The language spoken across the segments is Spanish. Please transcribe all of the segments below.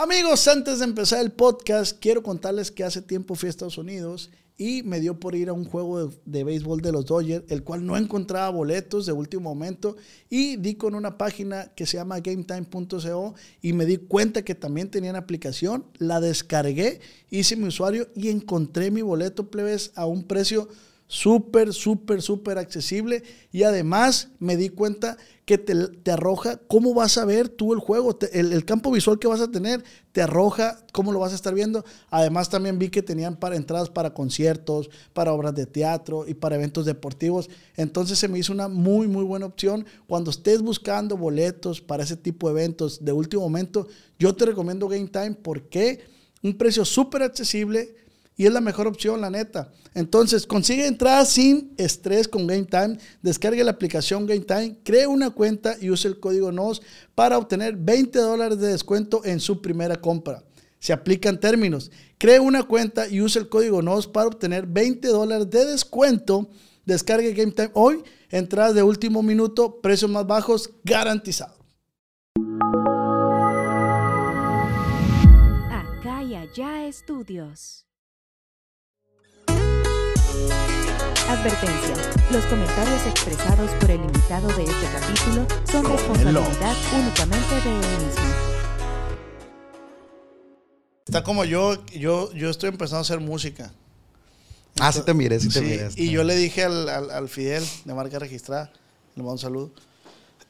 Amigos, antes de empezar el podcast, quiero contarles que hace tiempo fui a Estados Unidos y me dio por ir a un juego de, béisbol de los Dodgers, el cual no encontraba boletos de último momento y di con una página que se llama gametime.co y me di cuenta que también tenían aplicación, la descargué, hice mi usuario y encontré mi boleto plebes a un precio súper, súper, súper accesible y además me di cuenta que te, te, arroja cómo vas a ver tú el juego, el, el, campo visual que vas a tener, te arroja cómo lo vas a estar viendo. Además también vi que tenían para entradas para conciertos, para obras de teatro y para eventos deportivos. Entonces se me hizo una muy, muy buena opción. Cuando estés buscando boletos para ese tipo de eventos de último momento, yo te recomiendo Game Time porque un precio súper accesible y es la mejor opción, la neta. Entonces, consigue entradas sin estrés con Game Time. Descargue la aplicación Game Time, cree una cuenta y use el código NOS para obtener 20 dólares de descuento en su primera compra. Se aplican términos. Cree una cuenta y use el código NOS para obtener 20 dólares de descuento. Descargue Game Time hoy. Entradas de último minuto, precios más bajos, garantizado. Acá y allá estudios. Advertencia. Los comentarios expresados por el invitado de este capítulo son responsabilidad únicamente de él mismo. Está como yo, yo, yo estoy empezando a hacer música. Ah, sí te miré, sí te Sí, miré. y yo le dije al, al- al Fidel de marca registrada, le mando un saludo.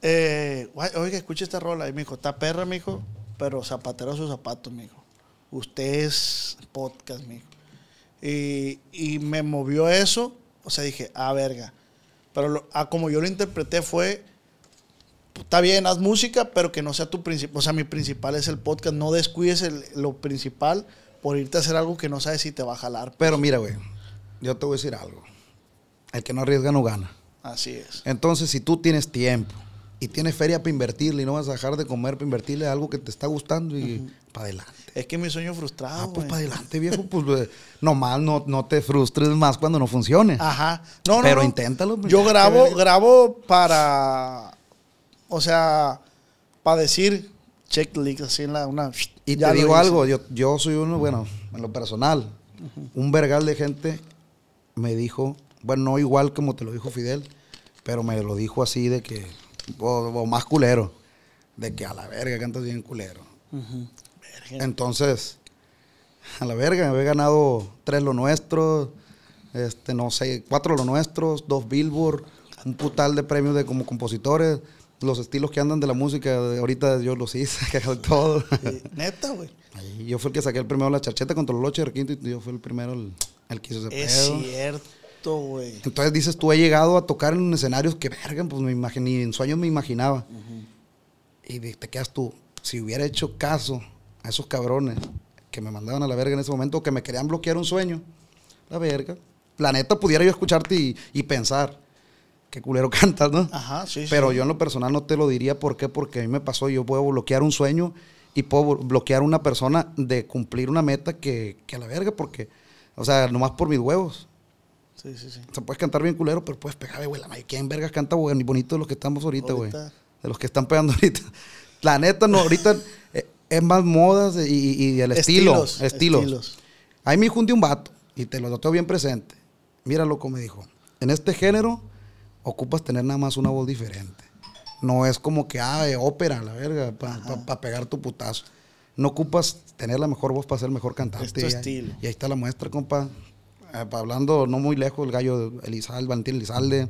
Eh, "Guay, oiga, escucha esta rola. Y me dijo, está perra, me dijo, pero zapatero a sus zapatos, me dijo. Usted es podcast, me dijo. Y, y me movió eso. O sea, dije, ah, verga. Pero lo- ah, como yo lo interpreté fue, está bien, haz música, pero que no sea tu principal. O sea, mi principal es el podcast. No descuides el- lo principal por irte a hacer algo que no sabes si te va a jalar. Pero mira, güey, yo te voy a decir algo. El que no arriesga no gana. Así es. Entonces, si tú tienes tiempo y tienes feria para invertirle y no vas a dejar de comer para invertirle a algo que te está gustando y para adelante. Es que mi sueño frustrado. Ah, pues para adelante, viejo. Pues nomás no, no te frustres más cuando no funcione. Ajá. No, no, Pero no. inténtalo, pues, Yo grabo, grabo para. O sea, para decir checklist, así en la. Una, Y te digo algo, yo, yo soy uno, bueno, en lo personal, un vergal de gente me dijo, bueno, no igual como te lo dijo Fidel, pero me lo dijo así de que, o, o más culero, de que a la verga cantas bien culero. Verga. Entonces, a la verga, he ganado tres lo nuestros, este, no sé, cuatro lo nuestros, dos Billboard, un putal de premios de como compositores, los estilos que andan de la música, ahorita yo los hice, que todo. Sí, Neta, güey. Yo fui el que saqué el primero la charcheta contra los loches de requinto y yo fui el primero el, el que hizo ese Es pedo. cierto, güey. Entonces dices, tú he llegado a tocar en escenarios que, verga, pues me imaginé, ni en sueños me imaginaba. Y te quedas tú, si hubiera hecho caso a esos cabrones que me mandaban a la verga en ese momento, que me querían bloquear un sueño, la verga. La neta, pudiera yo escucharte y, y pensar, qué culero cantas, ¿no? Ajá, sí, sí. Pero yo en lo personal no te lo diría, ¿por qué? Porque a mí me pasó, yo puedo bloquear un sueño y puedo bloquear a una persona de cumplir una meta que, que a la verga, porque, o sea, nomás por mis huevos. Sí, sí, sí. O sea, puedes cantar bien culero, pero puedes pegar, güey. La madre, ¿quién vergas canta güey, bonito de los que estamos ahorita, güey? De los que están pegando ahorita. La neta, no, ahorita eh, es más modas y, y- el estilo. Estilos, Estilos. estilos. Ahí me dijo un vato, y te lo tengo bien presente. Mira, loco, me dijo. En este género ocupas tener nada más una voz diferente. No es como que, ah, eh, ópera, la verga, para pegar tu putazo. No ocupas tener la mejor voz para ser el mejor cantante. Es tu y, ahí- estilo. y ahí está la muestra, compa. Eh, hablando no muy lejos, el gallo Elizalde, Valentín Elizalde.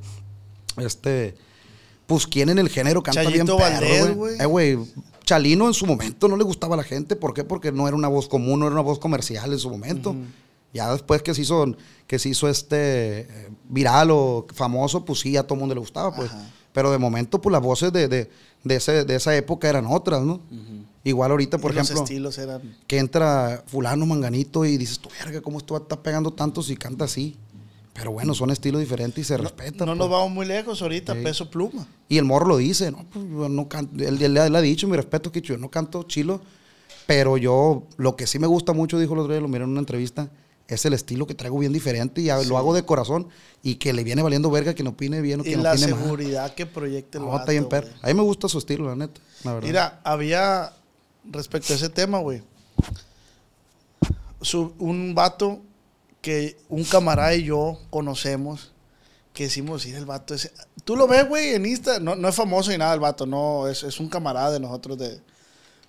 Este, pues, ¿quién en el género canta bien Chayito güey? Eh, güey, Chalino en su momento no le gustaba a la gente. ¿Por qué? Porque no era una voz común, no era una voz comercial en su momento. Ya después que se hizo, que se hizo este eh, viral o famoso, pues sí, a todo el mundo le gustaba, pues. Ajá. Pero de momento, pues las voces de, de, de, ese- de esa época eran otras, ¿no? Igual ahorita, por Y los ejemplo, estilos eran. que entra fulano, manganito, y dices, tú, verga, ¿cómo esto está pegando tanto si canta así? Pero bueno, son estilos diferentes y se respetan. No pues. nos vamos muy lejos ahorita, Sí. peso pluma. Y el morro lo dice, no, pues yo no canto, él, él- él ha dicho, mi respeto, que yo no canto chilo, pero yo, lo que sí me gusta mucho, dijo el otro día, lo miré en una entrevista, es el estilo que traigo bien diferente y a- lo hago de corazón y que le viene valiendo verga que no opine bien o que Y no la opine mal. seguridad que proyecta el No, vato, está bien. A mí me gusta su estilo, la neta, la verdad. Mira, había respecto a ese tema, güey. Un vato que un camarada y yo conocemos, que decimos, ir el vato ese. Tú lo ves, güey, en Insta, no, no es famoso ni nada el vato, no, es, es un camarada de nosotros. De,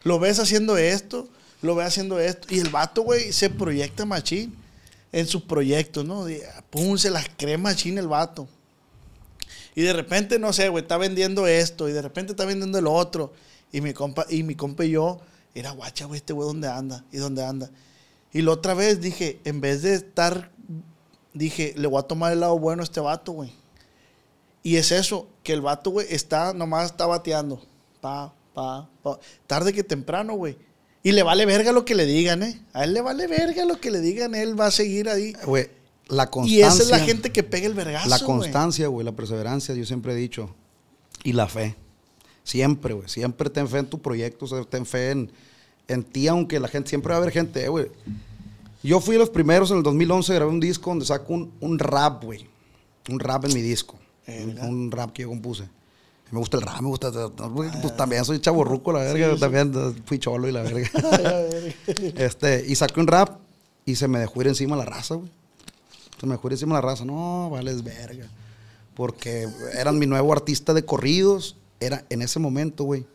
lo ves haciendo esto, lo ves haciendo esto, y el vato, güey, se proyecta machín en sus proyectos, ¿no? De, se las cree machín el vato. Y de repente, no sé, güey, está vendiendo esto y de repente está vendiendo el otro. Y mi compa y, mi compa y yo, era guacha, güey, este güey, ¿dónde anda? ¿Y dónde anda? Y la otra vez dije, en vez de estar, dije, le voy a tomar el lado bueno a este vato, güey. Y es eso, que el vato, güey, está, nomás está bateando. Pa, pa, pa. Tarde que temprano, güey. Y le vale verga lo que le digan, ¿eh? A él le vale verga lo que le digan, él va a seguir ahí. Güey, la Y constancia. esa es la gente que pega el vergazo, La constancia, güey, la perseverancia, yo siempre he dicho. Y la fe. Siempre, güey. Siempre ten fe en tu proyecto, o sea, ten fe en, en ti, aunque la gente, siempre va a haber gente, eh, güey. Yo fui de los primeros en el 2011, grabé un disco donde saco un, un rap, güey. Un rap en mi disco. Eh, un, rap que yo compuse. Me gusta el rap, me gusta. Pues también soy chaborruco, la verga. También eh, fui cholo y la verga. este, y saqué un rap y se me dejó ir encima la raza, güey. Se me dejó ir encima la raza. No, vales verga. Porque eran mi nuevo artista de corridos. Era en ese momento, güey.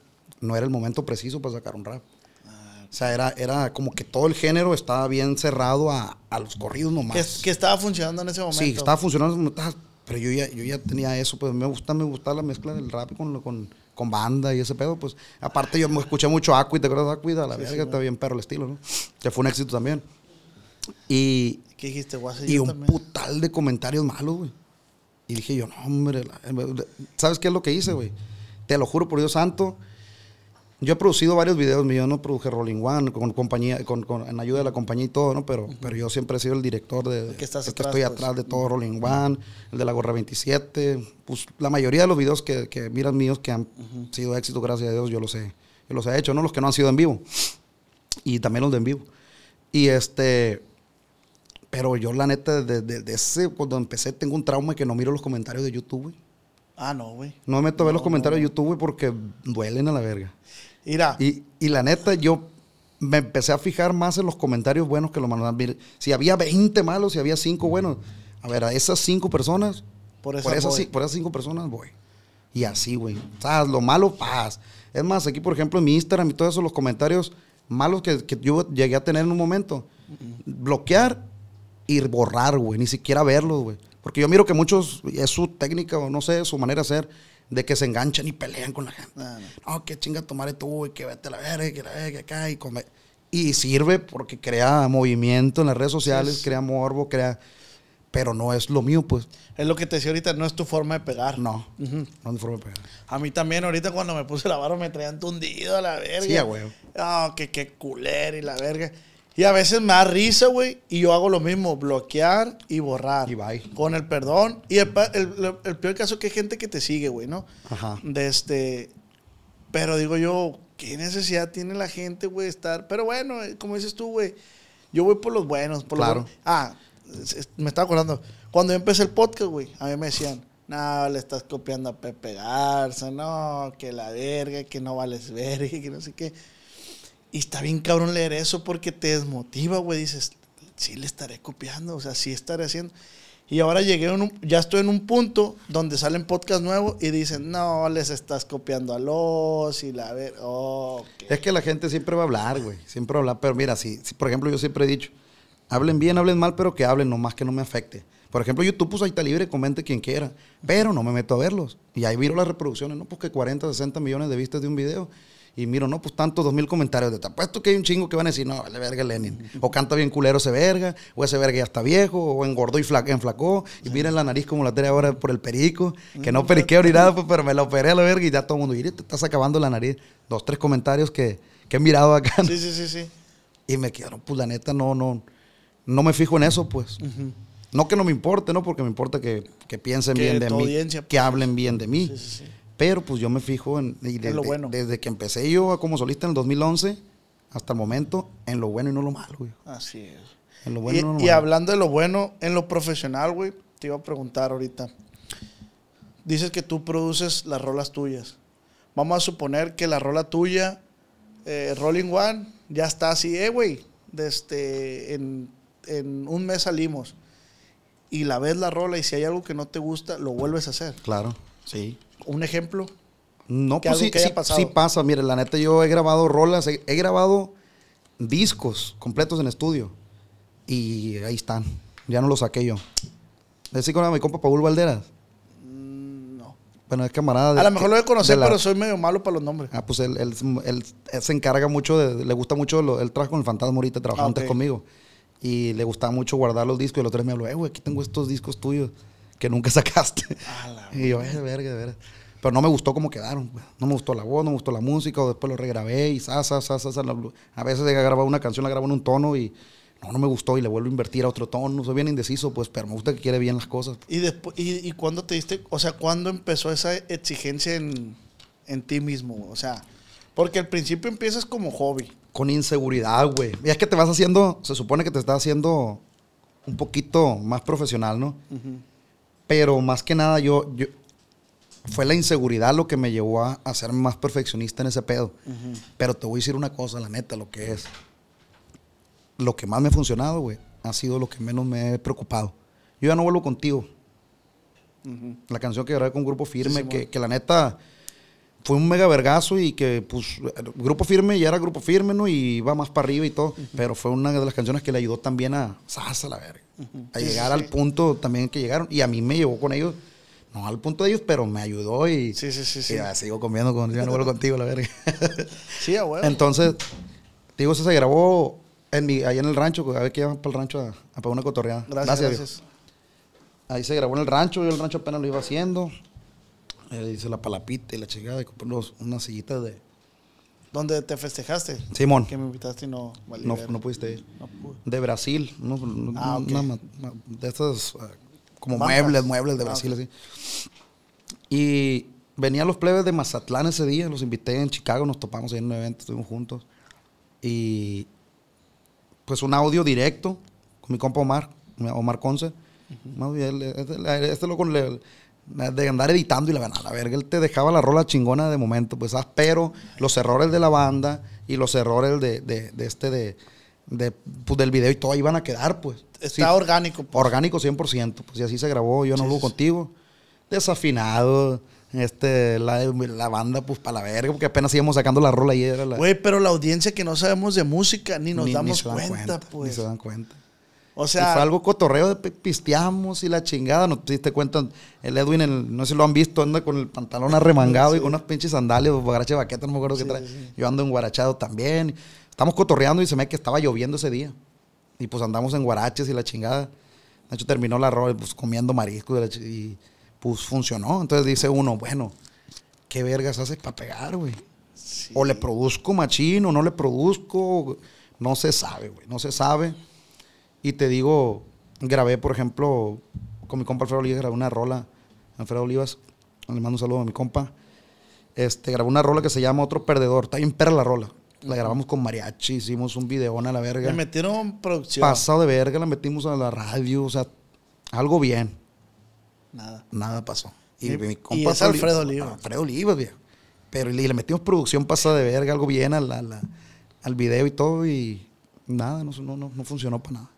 No era el momento preciso para sacar un rap. O sea, era, era como que todo el género estaba bien cerrado a, a los corridos nomás. que, que estaba funcionando en ese momento. Sí, estaba funcionando, estaba- pero yo ya, yo ya tenía eso, pues me gusta, me gusta la mezcla del rap con, con, con banda y ese pedo, pues aparte yo me escuché mucho Aquid, ¿te acuerdas de Aquid? A la verga, está bien perro el estilo, ¿no? Que fue un éxito también. Y, ¿Qué dijiste? Y un también. putal de comentarios malos, güey. Y dije yo, no, hombre, la- ¿sabes qué es lo que hice, güey? Te lo juro por Dios santo. Yo he producido varios videos míos, no produje Rolling One con compañía, con, con- en ayuda de la compañía y todo, ¿no? Pero, pero yo siempre he sido el director de, El que estás el atrás, estoy pues. atrás de todo Rolling One, el de la gorra 27, pues la mayoría de los videos que, que miran míos que han sido éxito, gracias a Dios, yo los he, yo los he hecho, ¿no? Los que no han sido en vivo. Y también los de en vivo. Y este, pero yo la neta, desde de, ese, cuando empecé, tengo un trauma que no miro los comentarios de YouTube, güey. Ah, no, güey. No me meto a ver los comentarios de YouTube, güey, porque duelen a la verga. Mira, Y, y la neta, yo me empecé a fijar más en los comentarios buenos que los malos. Si había 20 malos, si había 5 buenos, a ver, a esas 5 personas, por por esas, por esas 5 personas voy. Y así, güey. ¿Sabes? Lo malo, paz. Es más, aquí, por ejemplo, en mi Instagram y todo eso, los comentarios malos que, que yo llegué a tener en un momento, bloquear y borrar, güey. Ni siquiera verlos, güey. Porque yo miro que muchos, es su técnica o no sé, su manera de ser, de que se enganchan y pelean con la gente. Ah, No, que chinga tomar tú y que vete a la verga, que la verga acá y come. Y sirve porque crea movimiento en las redes sociales, Sí, crea morbo, crea. Pero no es lo mío, pues. Es lo que te decía ahorita, no es tu forma de pegar. No. No es mi forma de pegar. A mí también ahorita cuando me puse la barba me traían tundido a la verga. Sí, a huevo. Ah, que qué culero y la verga. Y a veces me da risa, güey, y yo hago lo mismo, bloquear y borrar. Y bye. Con el perdón. Y el, el- el- peor caso que hay gente que te sigue, güey, ¿no? Ajá. De este... Pero digo yo, ¿qué necesidad tiene la gente, güey, de estar? Pero bueno, eh, como dices tú, güey, yo voy por los buenos, por los Claro. buenos. Ah, es- es- me estaba acordando. Cuando yo empecé el podcast, güey, a mí me decían, no, le estás copiando a Pepe Garza, no, que la verga, que no vales verga, que no sé qué. Y está bien cabrón leer eso porque te desmotiva, güey. Dices, sí le estaré copiando, o sea, sí estaré haciendo. Y ahora llegué, a un, ya estoy en un punto donde salen podcasts nuevos y dicen, no, les estás copiando a los y la ver, oh. Es que la gente siempre va a hablar, güey. Siempre va a hablar. Pero mira, si, por ejemplo, yo siempre he dicho, hablen bien, hablen mal, pero que hablen, nomás que no me afecte. Por ejemplo, YouTube, pues ahí está libre, comente quien quiera. Pero no me meto a verlos. Y ahí miro las reproducciones, ¿no? Pues que 40, 60 millones de vistas de un video. Y miro, no, pues tantos, dos mil comentarios. De te apuesto que hay un chingo que van a decir, no, vale verga Lenin. O canta bien culero ese verga, o ese verga ya está viejo, o engordó y fla- enflacó. Y miren la nariz como la tiene ahora por el perico. Que no periqueo ni nada, pues, pero me la operé a la verga y ya todo el mundo, mire, te estás acabando la nariz. Dos, tres comentarios que, que he mirado acá. Sí, sí, sí, sí. Y me quedaron, pues la neta, no, no, no me fijo en eso, pues. No que no me importe, ¿no? Porque me importa que, que piensen Que bien de mí, audiencia, que hablen bien de mí. Sí, sí, sí. Pero pues yo me fijo en, y En desde, lo bueno. desde que empecé yo como solista en el 2011 hasta el momento, en lo bueno y no lo malo, güey. Así es. En lo bueno y, no lo y, y malo. hablando de lo bueno, en lo profesional, güey, te iba a preguntar ahorita. Dices que tú produces las rolas tuyas. Vamos a suponer que la rola tuya eh, Rolling One, ya está así, eh, güey, este, en, en un mes salimos. Y la ves la rola y si hay algo que no te gusta, lo vuelves a hacer. Claro, sí. Un ejemplo. No, pues sí, sí- sí pasa. Mire, la neta, yo he grabado rolas, he, he grabado discos completos en estudio. Y ahí están. Ya no los saqué yo. ¿Decís con mi compa Paul Valderas? Mm, No. Bueno, es camarada de. A lo mejor lo de conocer, la- pero soy medio malo para los nombres. Ah, pues él, él- él- él se encarga mucho, de, le gusta mucho, lo- él trabaja con el fantasma ahorita, trabajó Ah, antes conmigo. Y le gustaba mucho guardar los discos y los tres me habló, eh, güey, aquí tengo estos discos tuyos que nunca sacaste. y yo, eh, verga, de veras. Pero no me gustó cómo quedaron, güey. No me gustó la voz, no me gustó la música, o después lo regrabé y sa, sa, sa, sa, sa, la- A veces he grabado una canción, la grabo en un tono y no, no me gustó y le vuelvo a invertir a otro tono. Soy bien indeciso, pues, pero me gusta que quiere bien las cosas. Y después, y, y cuándo te diste, o sea, cuándo empezó esa exigencia en, en ti mismo? O sea, porque al principio empiezas como hobby. con inseguridad, güey. Y es que te vas haciendo, se supone que te estás haciendo un poquito más profesional, ¿no? Pero más que nada yo, yo, fue la inseguridad lo que me llevó a, a ser más perfeccionista en ese pedo. Pero te voy a decir una cosa, la neta, lo que es. Lo que más me ha funcionado, güey, ha sido lo que menos me he preocupado. Yo ya no vuelvo contigo. La canción que grabé con Grupo Firme, que, que la neta fue un mega vergazo y que, pues, Grupo Firme ya era Grupo Firme, ¿no? Y iba más para arriba y todo. Pero fue una de las canciones que le ayudó también a, ¡zas! a la verga. A Sí, llegar sí, al punto también que llegaron. Y a mí me llevó con ellos, no al punto de ellos, pero me ayudó y. Sí, sí, sí, sí. y ya sigo comiendo con, ya no vuelvo contigo, la verga. Sí. Entonces, digo, eso se grabó en mi, ahí en el rancho, a ver que iban para el rancho a, a una cotorreada. Gracias. Ahí se grabó en el rancho, yo el rancho apenas lo iba haciendo. Eh, hice la palapita y la chingada y compré unas sillitas de... ¿Dónde te festejaste? Simón, Que me invitaste y no no, no pudiste ir. No pude. De Brasil, ¿no? Ah, ok. Una ma- ma- de estas, ah, como Bandas. muebles, muebles de Ah, Brasil, así. Y venían los plebes de Mazatlán ese día, los invité en Chicago, nos topamos ahí en un evento, estuvimos juntos. Y pues un audio directo con mi compa Omar, Omar Conce. Más bien, él- este, este loco le- de andar editando y la, a la verga, él te dejaba la rola chingona de momento, pues, ah, pero los errores de la banda y los errores de, de- de este, de, de, pues, del video y todo iban a quedar, pues. Está Sí, orgánico. pues. orgánico 100%, pues, y así se grabó, yo no lo sí, contigo. Desafinado, este, la, la banda, pues, para la verga, porque apenas íbamos sacando la rola y era la... Güey, pero la audiencia que no sabemos de música ni nos ni- ni damos se dan cuenta, Ni pues. se dan cuenta. O y sea, fue algo cotorreo de pi- pisteamos y la chingada. No te diste cuenta, el Edwin, el- no sé si lo han visto, anda con el pantalón arremangado y con unas pinches sandalias, guarache baqueta, no me acuerdo qué trae. Yo ando en guarachado también. Estamos cotorreando y se me que estaba lloviendo ese día. Y pues andamos en guaraches y la chingada. De hecho, terminó la rola, pues comiendo marisco y, pues funcionó. Entonces dice uno, bueno, ¿qué vergas haces para pegar, güey? O le produzco machín o no le produzco. No se sabe, güey. No se sabe. Y te digo, grabé, por ejemplo, con mi compa Alfredo Olivas, grabé una rola. Alfredo Olivas, le mando un saludo a mi compa. Este, grabé una rola que se llama Otro Perdedor. Está bien perra la rola. La grabamos con mariachi, hicimos un videón a la verga. le metieron producción. Pasado de verga, la metimos a la radio, o sea, algo bien. Nada. Nada pasó. Y- y es Alfredo Olivas. Alfredo Olivas, viejo. Pero y le metimos producción pasada de verga, algo bien al, video y todo, y nada, no, no, no, no funcionó para nada.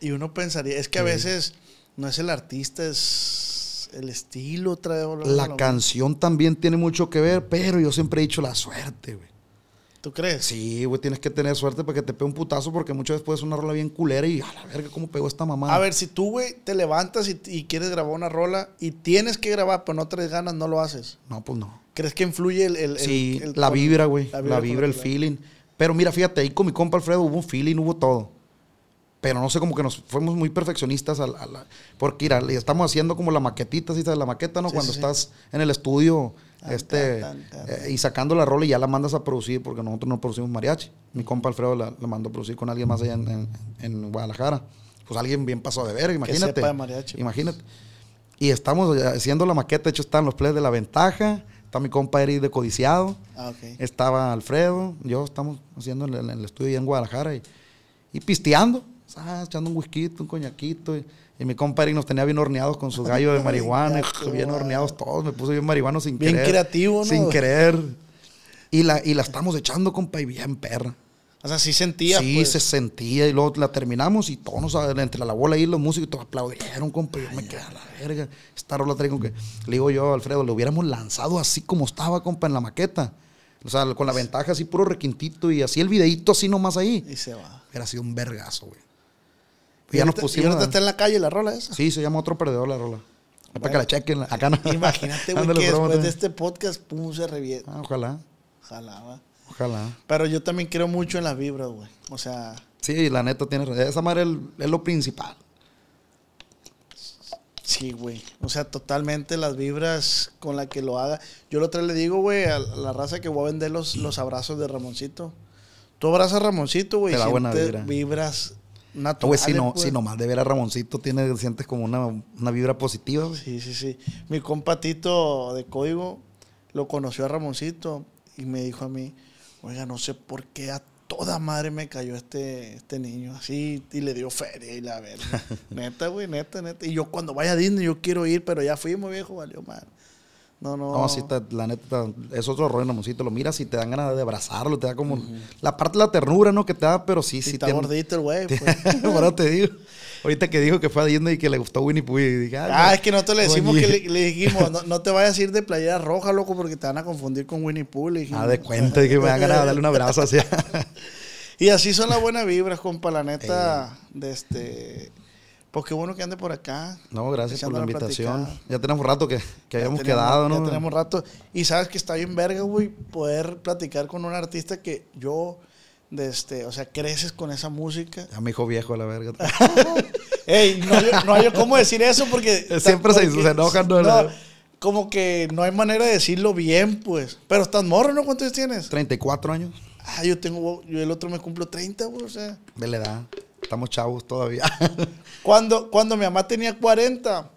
Y uno pensaría, es que a veces no es el artista, es el estilo. Trae, La canción también tiene mucho que ver, pero yo siempre he dicho la suerte, güey. ¿Tú crees? Sí, güey, tienes que tener suerte para que te pegue un putazo, porque muchas veces puedes una rola bien culera y a la verga, ¿cómo pegó esta mamá? A ver, si tú, güey, te levantas y, y quieres grabar una rola y tienes que grabar, pero no traes ganas, no lo haces. No, pues no. ¿Crees que influye el... el- el- Sí, el- la vibra, güey. La vibra, el que la- feeling. Pero mira, fíjate, ahí con mi compa Alfredo hubo un feeling, hubo todo. Pero no sé, como que nos fuimos muy perfeccionistas. al- a la- porque, estamos haciendo como la maquetita, ¿sí sabes? La maqueta, ¿no? Sí, Cuando sí, estás en el estudio Tan, este, tan, tan, eh, y sacando la rola y ya la mandas a producir, porque nosotros no producimos mariachi. Mi compa Alfredo la, la mandó a producir con alguien más allá en, en- en Guadalajara. Pues alguien bien pasado de verga, imagínate. sepa de mariachi. Imagínate. Y estamos haciendo la maqueta, de hecho están los plays de la ventaja, está mi compa Eric de Codiciado, Ah, estaba Alfredo, yo estamos haciendo en el, en el estudio allá en Guadalajara y, y pisteando, ah, echando un whisky, un coñaquito. Y, y mi compa Eric nos tenía bien horneados con su gallo de marihuana, bien horneados todos, me puso bien marihuano sin Bien querer. creativo, ¿no? Sin querer. Y la, y la estamos echando, compa, y bien perra. O sea, sí sentía, sí, pues. se sentía y luego la terminamos y todos nos, entre la bola y los músicos todos aplaudieron, compa. y Yo me quedé a la verga. Esta rola trae como que, le digo yo, Alfredo, le hubiéramos lanzado así como estaba, compa, en la maqueta. O sea, con la ventaja así puro requintito y así el videíto así nomás ahí. Y se va. Hubiera sido un vergazo, güey. Y ya nos pusimos. Y ahorita está en la calle la rola esa. Sí, se llama otro perdedor la rola. Es Para que la chequen. Acá no. Imagínate, güey, que después de este podcast, pum, se revienta. Ah, ojalá, Ojalá, va. ojalá. Pero yo también creo mucho en las vibras, güey. O sea, Sí, la neta tiene razón. Esa madre es, es lo principal. sí, güey. O sea, totalmente las vibras con la que lo haga. Yo lo otra le digo, güey, a la raza que voy a vender los, los abrazos de Ramoncito. Tú abrazas a Ramoncito, güey. Te da buena vibra. vibras No, naturales. güey, si, no, pues. si nomás de ver a Ramoncito tiene, sientes como una, una vibra positiva, güey. Sí, sí, sí. Mi compatito de código lo conoció a Ramoncito y me dijo a mí, oiga, no sé por qué a toda madre me cayó este, este niño así y le dio feria y la verga. neta, güey, neta, neta. Y yo cuando vaya a Disney yo quiero ir, pero ya fuimos, viejo, valió mal. No, no. No, sí, está- la neta, es otro rollo, Ramoncito. Lo miras y te dan ganas de abrazarlo, te da como la parte de la ternura, ¿no? Que te da, pero sí, Sí, sí. está tiene- gordito el güey. pues. Eso te digo. Ahorita que dijo que fue a Disney y que le gustó Winnie Pooh y dije, Ah, es que nosotros le decimos que le, le dijimos, no, no te vayas a ir de playera roja, loco, porque te van a confundir con Winnie Pooh. Le dijimos. Ah, de cuenta, que me dan ganas de darle un abrazo así. Y así son las buenas vibras, compa, la neta, de este... Pues qué bueno que ande por acá. No, gracias por la a invitación. platicar. Ya tenemos rato que, que habíamos tenemos- quedado, ¿no? Ya tenemos rato. Y sabes que está bien verga, güey, poder platicar con un artista que yo, de este, o sea, creces con esa música. Ya me dijo viejo a la verga. Ey, no hay, no hay cómo decir eso porque... Siempre se- porque- se enojan, ¿no? como que no hay manera de decirlo bien, pues. Pero estás morro, ¿no? ¿Cuántos años tienes? 34 años. Ah, yo tengo, yo el otro me cumplo 30, güey, o sea... Ve la edad. Estamos chavos todavía. Cuando, cuando mi mamá tenía 40,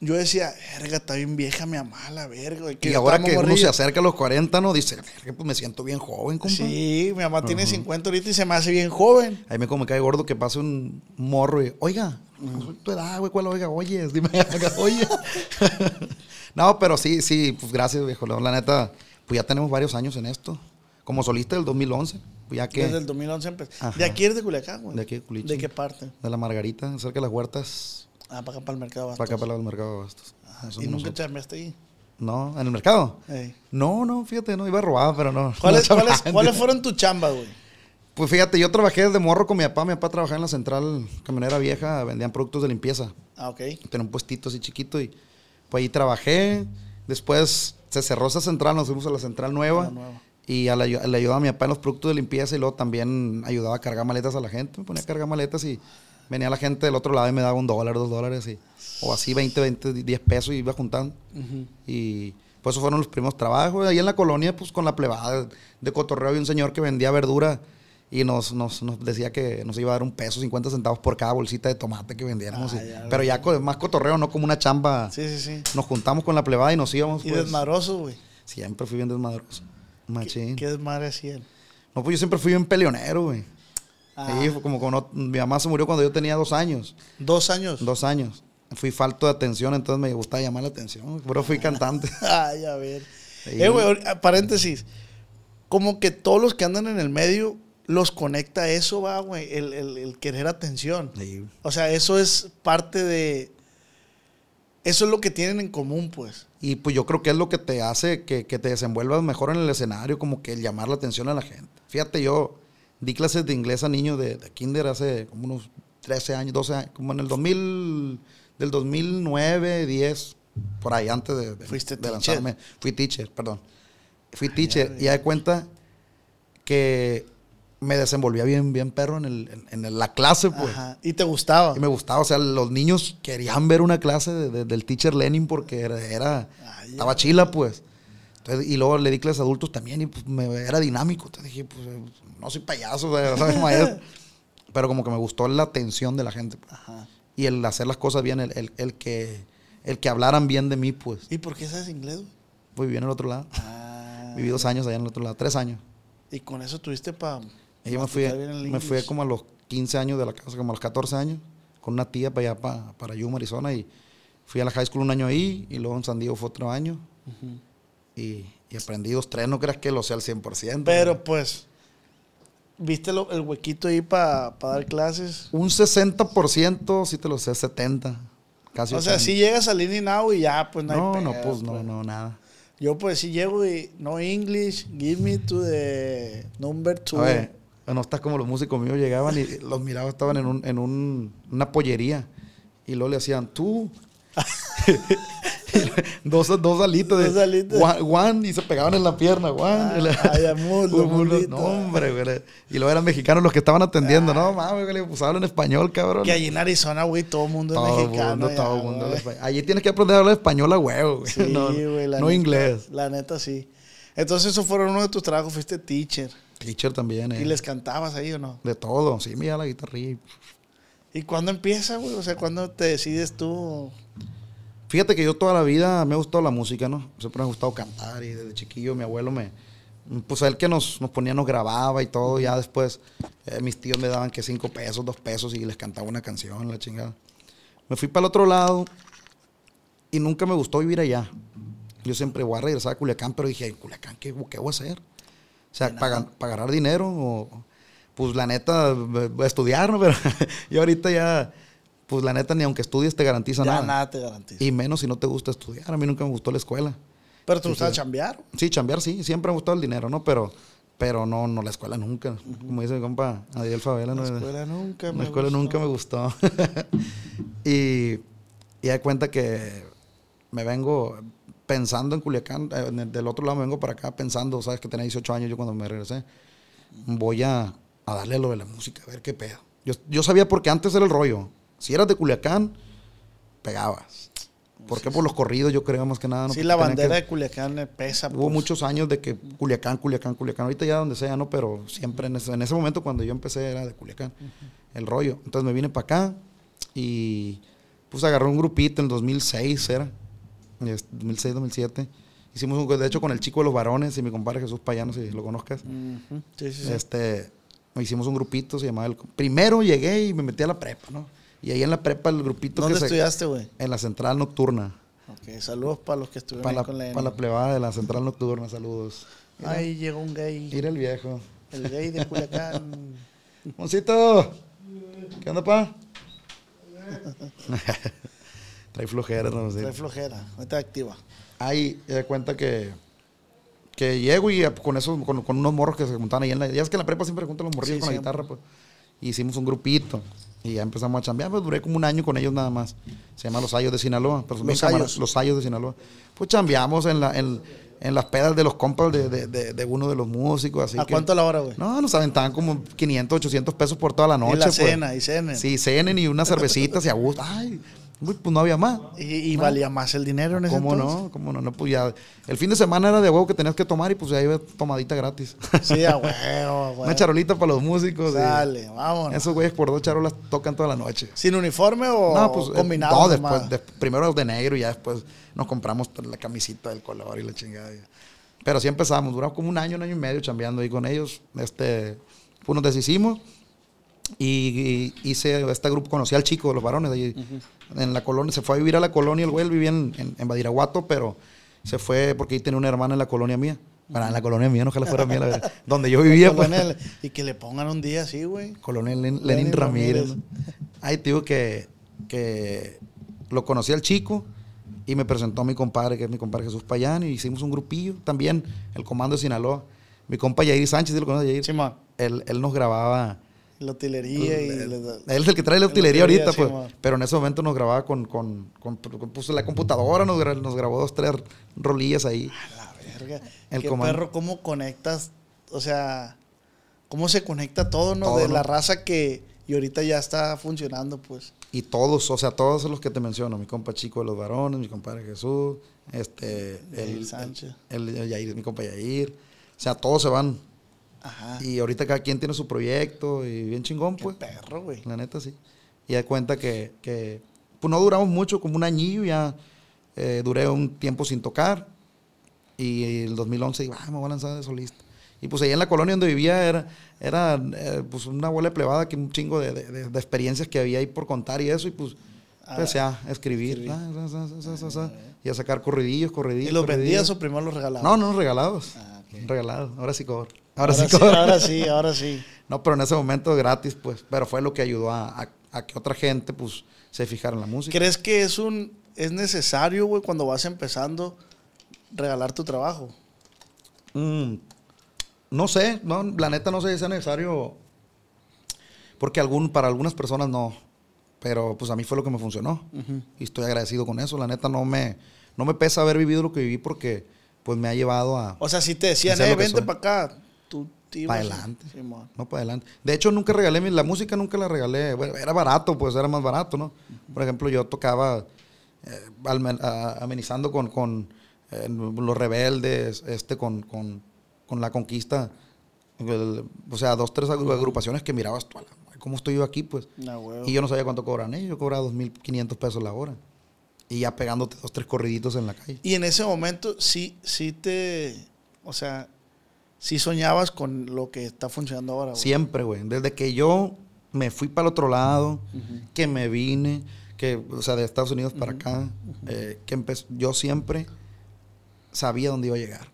yo decía, verga, está bien vieja mi mamá, la verga. güey, y ahora que uno se morrillos". acerca a los 40, ¿no? Dice, "Verga, pues me siento bien joven, compa. Sí, mi mamá tiene 50 ahorita y se me hace bien joven. A mí me como me cae gordo que pase un morro y, oiga, no soy tu edad, güey, ¿cuál oiga? Oye, dime, oye. no, pero sí, sí, pues gracias, viejo. La neta, pues ya tenemos varios años en esto. Como solista del 2011, pues ya que... Desde el 2011 empezó. Ajá. ¿De aquí eres de Culiacán, güey? De aquí de Culichi. ¿De qué parte? De la Margarita, cerca de las huertas, Ah, para acá, para el mercado. para acá, para el mercado. Ah, Somos ¿Y nunca nosotros. chambeaste ahí? No, ¿en el mercado? Ey. No, no, fíjate, no, iba robado, pero no. ¿Cuáles, no cuáles, cuáles fueron tus chambas, güey? Pues fíjate, yo trabajé desde morro con mi papá. Mi papá trabajaba en la central camionera vieja, vendían productos de limpieza. Ah, ok. Tenía un puestito así chiquito y pues ahí trabajé. Después se cerró esa central, nos fuimos a la central nueva. La nueva. Y a la- le ayudaba a mi papá en los productos de limpieza y luego también ayudaba a cargar maletas a la gente. Me ponía a cargar maletas y venía la gente del otro lado y me daba un dólar, dos dólares y, o así 20, 20, 10 pesos y iba juntando. Ujú. Y pues esos fueron los primeros trabajos. Ahí en la colonia, pues con la plebada de cotorreo había un señor que vendía verdura y nos, nos, nos decía que nos iba a dar un peso, 50 centavos por cada bolsita de tomate que vendiéramos. Ah, y- ya, pero ya con más cotorreo, no como una chamba. Sí, sí, sí. Nos juntamos con la plebada y nos íbamos. Y pues. desmadroso, güey. Siempre fui bien desmadroso. Machín. ¿Qué desmadre hacía él? No, pues yo siempre fui bien peleonero, güey. Ah, fue como cuando mi mamá se murió cuando yo tenía dos años. Dos años. Dos años. Fui falto de atención, entonces me gustaba llamar la atención. Pero fui cantante. Ay, a ver. Sí. Eh, güey, paréntesis. Como que todos los que andan en el medio los conecta eso, va, güey. El, el- el querer atención. Sí. O sea, eso es parte de. Eso es lo que tienen en común, pues. Y pues yo creo que es lo que te hace que, que te desenvuelvas mejor en el escenario, como que el llamar la atención a la gente. Fíjate, yo di clases de inglés a niños de, de kinder hace como unos 13 años, 12 años, como en el 2000, del 2009, 10, por ahí, antes de, de, Fuiste de lanzarme. Fui teacher, perdón. Fui teacher y ya de cuenta que me desenvolvía bien, bien perro en, el, en, en la clase, pues. Ajá. Y te gustaba. Y me gustaba, o sea, los niños querían ver una clase de- de- del teacher Lenin porque era, era- Ay, estaba chila, pues. Entonces, y luego le di clases a adultos también y pues, me, era dinámico. Entonces dije, pues, eh, no soy payaso, o sea, maestro. Pero como que me gustó la atención de la gente. pues. Ajá. Y el hacer las cosas bien, el, el- el que, el que hablaran bien de mí, pues. ¿Y por qué sabes inglés? Pues viví en el otro lado. Ah. Viví dos años allá en el otro lado, tres años. Y con eso tuviste para. Y yo me fui, me fui como a los 15 años de la casa, como a los 14 años, con una tía para allá, para, para Yuma, Arizona. Y fui a la high school un año ahí, y luego en San Diego fue otro año. y, y aprendí dos, tres. No creas que lo sea al 100%. Pero pues, ¿viste lo- el huequito ahí para dar clases? Un 60% sí te lo sé, 70. Casi O sea, 80. si llegas al in out y ya, pues no hay No, no, pues no, no, nada. Yo pues si llego y no English, give me to the number two. A ver, no estás como los músicos míos llegaban y los miraba, estaban en, un, en un- una pollería y luego le hacían tú. dos, dos alitas de Dos alitas. One, one, y se pegaban en la pierna, one. Ah, amulito. no, hombre, güey. Y luego eran mexicanos los que estaban atendiendo. No, mames, güey, pues hablan español, cabrón. Que allí en Arizona, güey, todo el mundo todo es mexicano. mundo, ya, todo el mundo güey. español. Allí tienes que aprender a hablar español a huevo, güey. Sí, no, güey, no neta- inglés. La neta, sí. Entonces, eso fueron uno de tus trabajos, fuiste teacher. Teacher también, eh. ¿Y les cantabas ahí o no? De todo, sí, mira la guitarrilla. ¿Y cuándo empieza, güey? O sea, ¿cuándo te decides tú? Fíjate que yo toda la vida me ha gustado la música, ¿no? Siempre me ha gustado cantar y desde chiquillo mi abuelo me... Pues él que nos, nos ponía, nos grababa y todo, ya después eh, mis tíos me daban que cinco pesos, dos pesos y les cantaba una canción, la chingada. Me fui para el otro lado y nunca me gustó vivir allá. Yo siempre voy a regresar a Culiacán, pero dije, "Ay, Culiacán, ¿qué, qué voy a hacer? O sea, para, para ganar dinero o... Pues la neta, estudiar, ¿no? Pero yo ahorita ya... Pues la neta, ni aunque estudies te garantiza Ya nada. nada te garantiza. Y menos si no te gusta estudiar. A mí nunca me gustó la escuela. Pero te gustaba chambear. Sí, chambear sí, siempre me ha gustado el dinero, ¿no? Pero, pero no, no la escuela nunca. Como dice mi compa Adiel Favela, ¿no? La escuela nunca me La escuela gustó. nunca me gustó. y, y da cuenta que me vengo pensando en Culiacán, eh, en el- del otro lado me vengo para acá pensando, sabes que tenía 18 años yo cuando me regresé. Voy a, a darle lo de la música, a ver qué pedo. Yo, yo sabía porque antes era el rollo. Si eras de Culiacán, pegabas. ¿Por qué? Por los corridos, yo creo, más que nada. ¿no? Sí, la bandera que- de Culiacán le pesa. Hubo pues. muchos años de que Culiacán, Culiacán, Culiacán. Ahorita ya donde sea, ¿no? Pero siempre en ese, en ese momento cuando yo empecé era de Culiacán. El rollo. Entonces me vine para acá y pues agarré un grupito en el 2006, era. Es 2006, 2007. Hicimos un, de hecho con el chico de los varones y mi compadre Jesús Payano, si lo conozcas. Sí, sí, sí. Este, hicimos un grupito, se llamaba el... Primero llegué y me metí a la prepa, ¿no? Y ahí en la prepa el grupito ¿Dónde que estudiaste, güey? En la central nocturna. Ok, saludos para los que estuvieron Para ahí la, con la pa' la plebada de la central nocturna, saludos. Mira, Ahí llegó un gay. mira el viejo. El gay de Culiacán. Moncito, ¿qué onda, pa? Trae flojera, no sé. Trae flojera. No está activa. Ahí te cuenta que, que llego y con eso, con, con unos morros que se juntaban ahí en la. Ya es que en la prepa siempre juntan los morrillos Sí, con la siempre. guitarra, pues. Hicimos un grupito. Y ya empezamos a chambear. Pues duré como un año con ellos nada más. Se llama Los Ayos de Sinaloa. Pero Los Ayos. Los Ayos de Sinaloa. Pues chambeamos en, la, en, en las pedas de los compas de, de, de, de uno de los músicos. Así ¿A que- cuánto la hora, güey? No, nos aventaban como 500, 800 pesos por toda la noche. y la pues. cena, y cenen. Sí, cenen y unas cervecitas y a gusto. Ay, uy, pues no había más. Y, y valía más el dinero en ese ¿Cómo entonces. no? ¿Cómo no? No, pues ya. El fin de semana era de huevo que tenías que tomar y pues ya iba tomadita gratis. Sí, a huevo, a huevo. Una charolita para los músicos. Dale, vámonos. Esos güeyes por dos charolas tocan toda la noche. ¿Sin uniforme o No, pues eh, combinado? no, después, de- primero de negro y ya después nos compramos la camisita del color y la chingada. Pero sí empezamos, duramos como un año, un año y medio chambeando ahí con ellos. Este, pues nos deshicimos y, y hice este grupo, conocí al chico de los varones de allí, en la colonia, se fue a vivir a la colonia, el güey él vivía en, en, en Badiraguato, pero se fue porque ahí tenía una hermana en la colonia mía. Bueno, en la colonia mía, no ojalá fuera mía, la verdad. donde yo vivía. pues. Y que le pongan un día así, güey. Len- Lenin, Lenin Ramírez. Ramírez. Te digo que, que lo conocí al chico y me presentó a mi compadre, que es mi compadre Jesús Payán, y hicimos un grupillo. También el comando de Sinaloa. Mi compa Yair Sánchez, ¿sí lo conoces, Yair? Simón. Él, él nos grababa. La utilería y... Él le- es el que trae la La utilería ahorita, sí, pues. Pero en ese momento nos grababa con, con, con- con- puso la computadora, nos, gra- nos grabó dos, tres rolillas ahí. La verga. El Qué perro, cómo conectas, o sea, cómo se conecta todo, ¿no? Todo, de ¿no? la raza que... Y ahorita ya está funcionando, pues. Y todos, o sea, todos los que te menciono, mi compa chico de los varones, mi compadre Jesús, este, Yair el, Sánchez. el, el Yair, mi compa Yair. O sea, todos se van. Ajá. Y ahorita cada quien tiene su proyecto y bien chingón, Qué pues. perro, güey. La neta, sí. Y da cuenta que, que, pues no duramos mucho, como un añillo, ya eh, duré un tiempo sin tocar. Y el 2011 digo, ah, me voy a lanzar de solista. Y pues ahí en la colonia donde vivía era, era eh, pues una bola de plebada, que un chingo de, de- de- de experiencias que había ahí por contar y eso. Y pues Empecé a escribir. ah, y a sacar corridillos, corridillos. ¿Y los corridillos. vendías o primero los regalabas? No, no, regalados. Ah. Regalados. Ahora sí cobro. Ahora, Ahora, sí ahora sí, ahora sí. No, pero en ese momento gratis, pues. Pero fue lo que ayudó a, a- a que otra gente, pues, se fijara en la música. ¿Crees que es un es necesario, güey, cuando vas empezando regalar tu trabajo? Mm, no sé, no, la neta no sé si sea necesario. Porque algún, para algunas personas no. Pero pues a mí fue lo que me funcionó. Y estoy agradecido con eso. La neta no me, no me pesa haber vivido lo que viví porque pues me ha llevado a... O sea, si te decían, eh, vente para acá, tú te ibas Pa' y- adelante. No para adelante. De hecho, nunca regalé mi- la música, nunca la regalé. Bueno, era barato, pues era más barato, ¿no? Por ejemplo, yo tocaba eh, amenizando con, con eh, los rebeldes, este, con, con, con la conquista. El- o sea, dos, tres agru- agrupaciones que mirabas tú, ¿cómo estoy yo aquí? Pues. Ah. Y yo no sabía cuánto cobran ellos. Yo cobraba 2.500 pesos la hora. Y ya pegándote dos, tres corriditos en la calle. Y en ese momento sí, sí te, o sea, sí soñabas con lo que está funcionando ahora. güey. Siempre, güey. Desde que yo me fui para el otro lado, que me vine, que, o sea, de Estados Unidos para acá, eh, que empezó, yo siempre sabía dónde iba a llegar.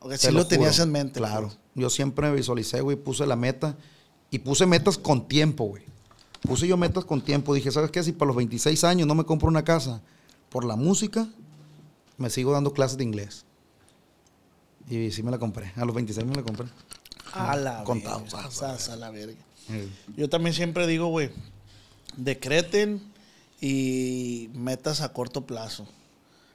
O Te sea, sí lo, tenías en mente. Claro. pues. Yo siempre me visualicé, güey, puse la meta y puse metas con tiempo, güey. Puse yo metas con tiempo. Dije, ¿sabes qué? Si para los 26 años no me compro una casa por la música, me sigo dando clases de inglés. Y sí me la compré. A los 26 me la compré. A la Contado, verga. sas, sas, a la verga. Yo también siempre digo, güey, decreten y metas a corto plazo.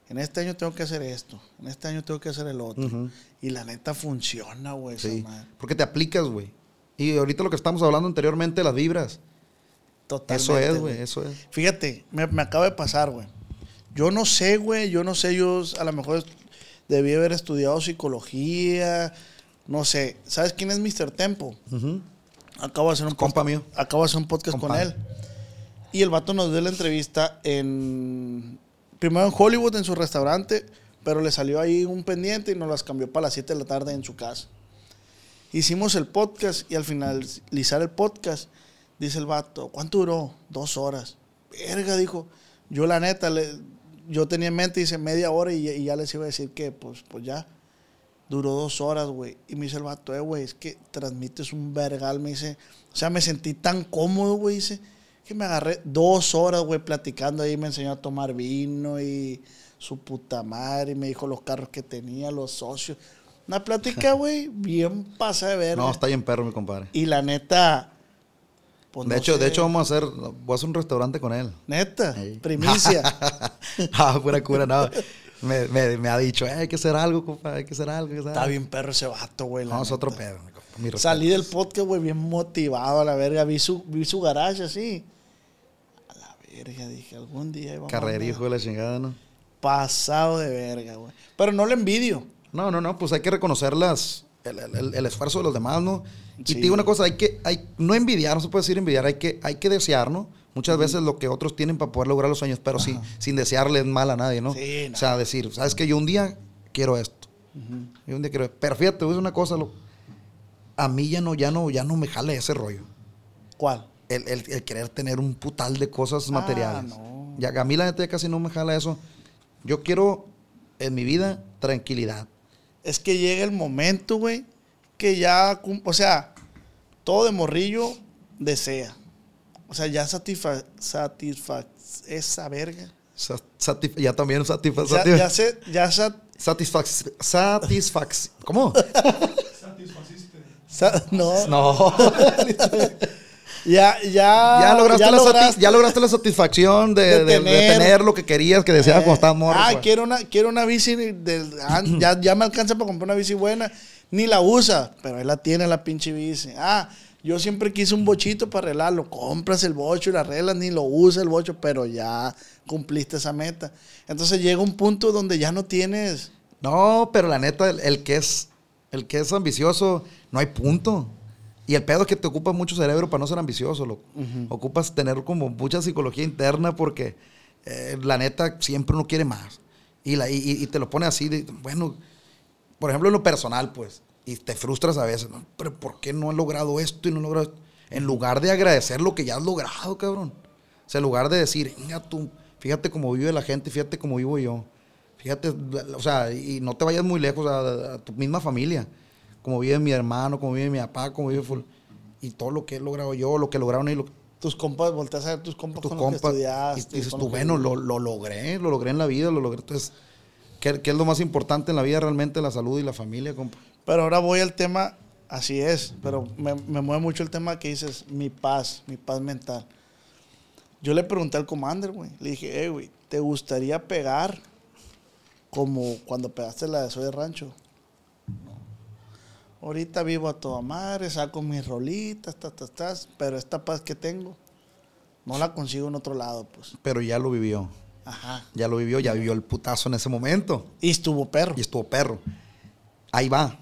En este año tengo que hacer esto, en este año tengo que hacer el otro. Y la neta funciona, güey, Sí, porque te aplicas, güey. Y ahorita lo que estamos hablando anteriormente, las vibras. Totalmente. eso es, güey, eso es. Fíjate, me, me acaba de pasar, güey. Yo no sé, güey, yo no sé, yo a lo mejor debí haber estudiado psicología, no sé. ¿Sabes quién es Mr. Tempo? Acabo de hacer un Compa podcast- mío. Acabo de hacer un podcast con él. Y el vato nos dio la entrevista en. Primero en Hollywood, en su restaurante, pero le salió ahí un pendiente y nos las cambió para las 7 de la tarde en su casa. Hicimos el podcast y al finalizar el podcast, dice el vato, ¿cuánto duró? Dos horas. Verga, dijo. Yo, la neta, le- yo tenía en mente, dice media hora y, y ya les iba a decir que, pues, pues ya. Duró dos horas, güey. Y me dice el vato, eh, güey, es que transmites un vergal. Me dice, o sea, me sentí tan cómodo, güey. Dice, que me agarré dos horas, güey, platicando ahí. Me enseñó a tomar vino y su puta madre. Y me dijo los carros que tenía, los socios. Una plática, güey, bien pasa de ver. No, está bien perro, mi compadre. Y la neta. Pues, de no hecho, sé. de hecho vamos a hacer, voy a hacer un restaurante con él. Neta, primicia. ah, pura cura, no. Me, me- me ha dicho, "Eh, hay que hacer algo, compadre, hay que hacer algo. hay que hacer Está algo". bien perro ese vato, güey. No, es otro compa, respeto. Salí del podcast, güey, bien motivado a la verga. Vi su, vi su garage así. A la verga, dije, algún día vamos hijo de la chingada, ¿no? Pasado de verga, güey. Pero no le envidio. No, no, no, pues hay que reconocer las, el, el- el esfuerzo de los demás, ¿no? Y Sí. te digo una cosa, hay que, hay, no envidiar, no se puede decir envidiar, hay que, hay que desear, ¿no? Muchas veces lo que otros tienen para poder lograr los sueños, pero sí, sin desearles mal a nadie, ¿no? Sí, no. O sea, decir, ¿sabes que Yo un día quiero esto. Yo un día quiero Pero fíjate, te voy a decir una cosa, lo- a mí ya no, ya no, ya no me jale ese rollo. ¿Cuál? El, el- el querer tener un putal de cosas Ah, materiales. no. Ya, a mí la neta ya casi no me jala eso. Yo quiero en mi vida tranquilidad. Es que llega el momento, güey, que ya, o sea, todo de morrillo desea. O sea, ya satisfa, satisfa esa verga. Sa- satisf- ya también satisfa- Ya, satisf- ya se, ya ¿Cómo? sa- no, No. ya, ya, ya, lograste la lograste- satis- ya lograste la satisfacción de, De de- de tener- lo que querías, que deseabas cuando estabas morro. Ah, pues. quiero una, quiero una bici, del- ah, ya, ya me alcanza para comprar una bici buena. Ni la usa, pero él la tiene la pinche bici. Ah, yo siempre quise un bochito para arreglarlo. Compras el bocho y la arreglas, ni lo usa el bocho, pero ya cumpliste esa meta. Entonces llega un punto donde ya no tienes. No, pero la neta, el, el que es el que es ambicioso, no hay punto. Y el pedo es que te ocupa mucho cerebro para no ser ambicioso, loco. Ocupas tener como mucha psicología interna porque eh, la neta siempre uno quiere más. Y, la, y- y te lo pone así, de, bueno, por ejemplo, en lo personal, pues, y te frustras a veces, ¿no? Pero ¿por qué no he logrado esto y no he logrado esto? En lugar de agradecer lo que ya has logrado, cabrón. O sea, en lugar de decir, venga tú, fíjate cómo vive la gente, fíjate cómo vivo yo. Fíjate, o sea, y no te vayas muy lejos a, a tu misma familia. Como vive mi hermano, como vive mi papá, como vive... ful- Y todo lo que he logrado yo, lo que lograron ellos, lo- Tus compas, volteas a ver tus compas tus con los que compas. Y estudiaste. dices tú, bueno, lo, lo logré, lo logré en la vida, lo logré. Entonces, ¿qué, es lo más importante en la vida realmente? La salud y la familia, compa. Pero ahora voy al tema, así es, pero me, me mueve mucho el tema que dices, mi paz, mi paz mental. Yo le pregunté al commander, güey, le dije, eh, güey, ¿te gustaría pegar como cuando pegaste la de Soy de Rancho? No. Ahorita vivo a toda madre, saco mis rolitas, tas, tas, tas, pero esta paz que tengo, no la consigo en otro lado, pues. Pero ya lo vivió. Ajá. Ya lo vivió, ya vivió el putazo en ese momento. Y estuvo perro. Y estuvo perro. Ahí va.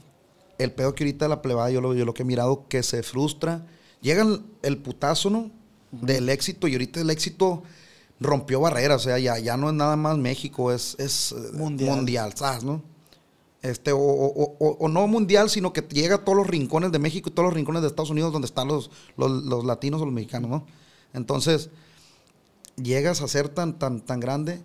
El pedo que ahorita la plebada, yo lo, yo lo que he mirado, que se frustra. Llega el, el putazo, ¿no? Del éxito, y ahorita el éxito rompió barreras. O sea, ya, ya no es nada más México, es, es eh, Mundial. mundial, ¿sabes? ¿no? Este, o, o- o- o no mundial, sino que llega a todos los rincones de México y todos los rincones de Estados Unidos donde están los, los, los latinos o los mexicanos, ¿no? Entonces, llegas a ser tan, tan, tan grande,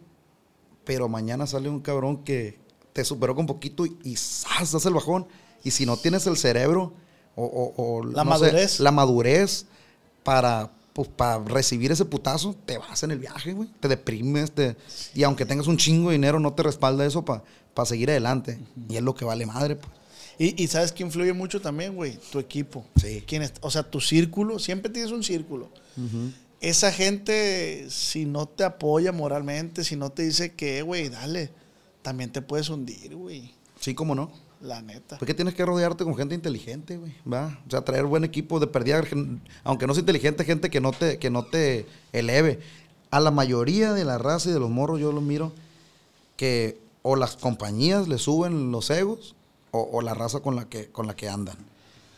pero mañana sale un cabrón que te superó con poquito y, y ¡zas! das el bajón. Y si no tienes el cerebro o, o- o, La no sé, madurez. la madurez para, pues, para recibir ese putazo, te vas en el viaje, güey. Te deprimes, te- y aunque tengas un chingo de dinero, no te respalda eso para seguir adelante. Y es lo que vale madre, pues. Y, y sabes que influye mucho también, güey, tu equipo. Sí. Quién es- o sea, tu círculo, siempre tienes un círculo. Esa gente, si no te apoya moralmente, si no te dice que, güey, dale, también te puedes hundir, güey. Sí, cómo no. La neta. Porque tienes que rodearte con gente inteligente, güey, ¿va? O sea, traer buen equipo de perdida, aunque no sea inteligente, gente que no te, que no te eleve. A la mayoría de la raza y de los morros yo los miro que o las compañías le suben los egos o, o la raza con la que, con la que andan.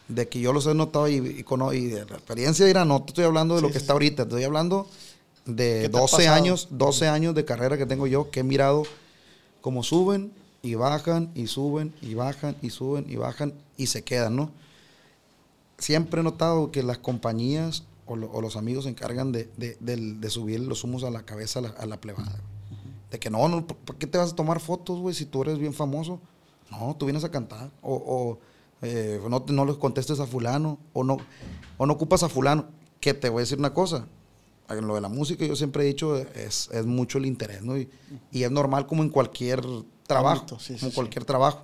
De que yo los he notado y, y cono- y de la experiencia, no te estoy hablando de lo que sí, está ahorita, te estoy hablando ¿Qué de te ha 12 pasado? años, 12 años de carrera que tengo yo, que he mirado cómo suben y bajan y suben y bajan y suben y bajan y se quedan, ¿no? Siempre he notado que las compañías o, lo- o los amigos se encargan de, de- subir los humos a la cabeza a la, a la plebada. De que no, no, ¿por, por qué te vas a tomar fotos, güey, si tú eres bien famoso? No, tú vienes a cantar. O, o, eh, no, no les contestes a fulano. O no, o no ocupas a fulano. Que te voy a decir una cosa. En lo de la música yo siempre he dicho, es, es mucho el interés, ¿no? Y, y es normal como en cualquier trabajo. Sí, sí, como sí. cualquier trabajo.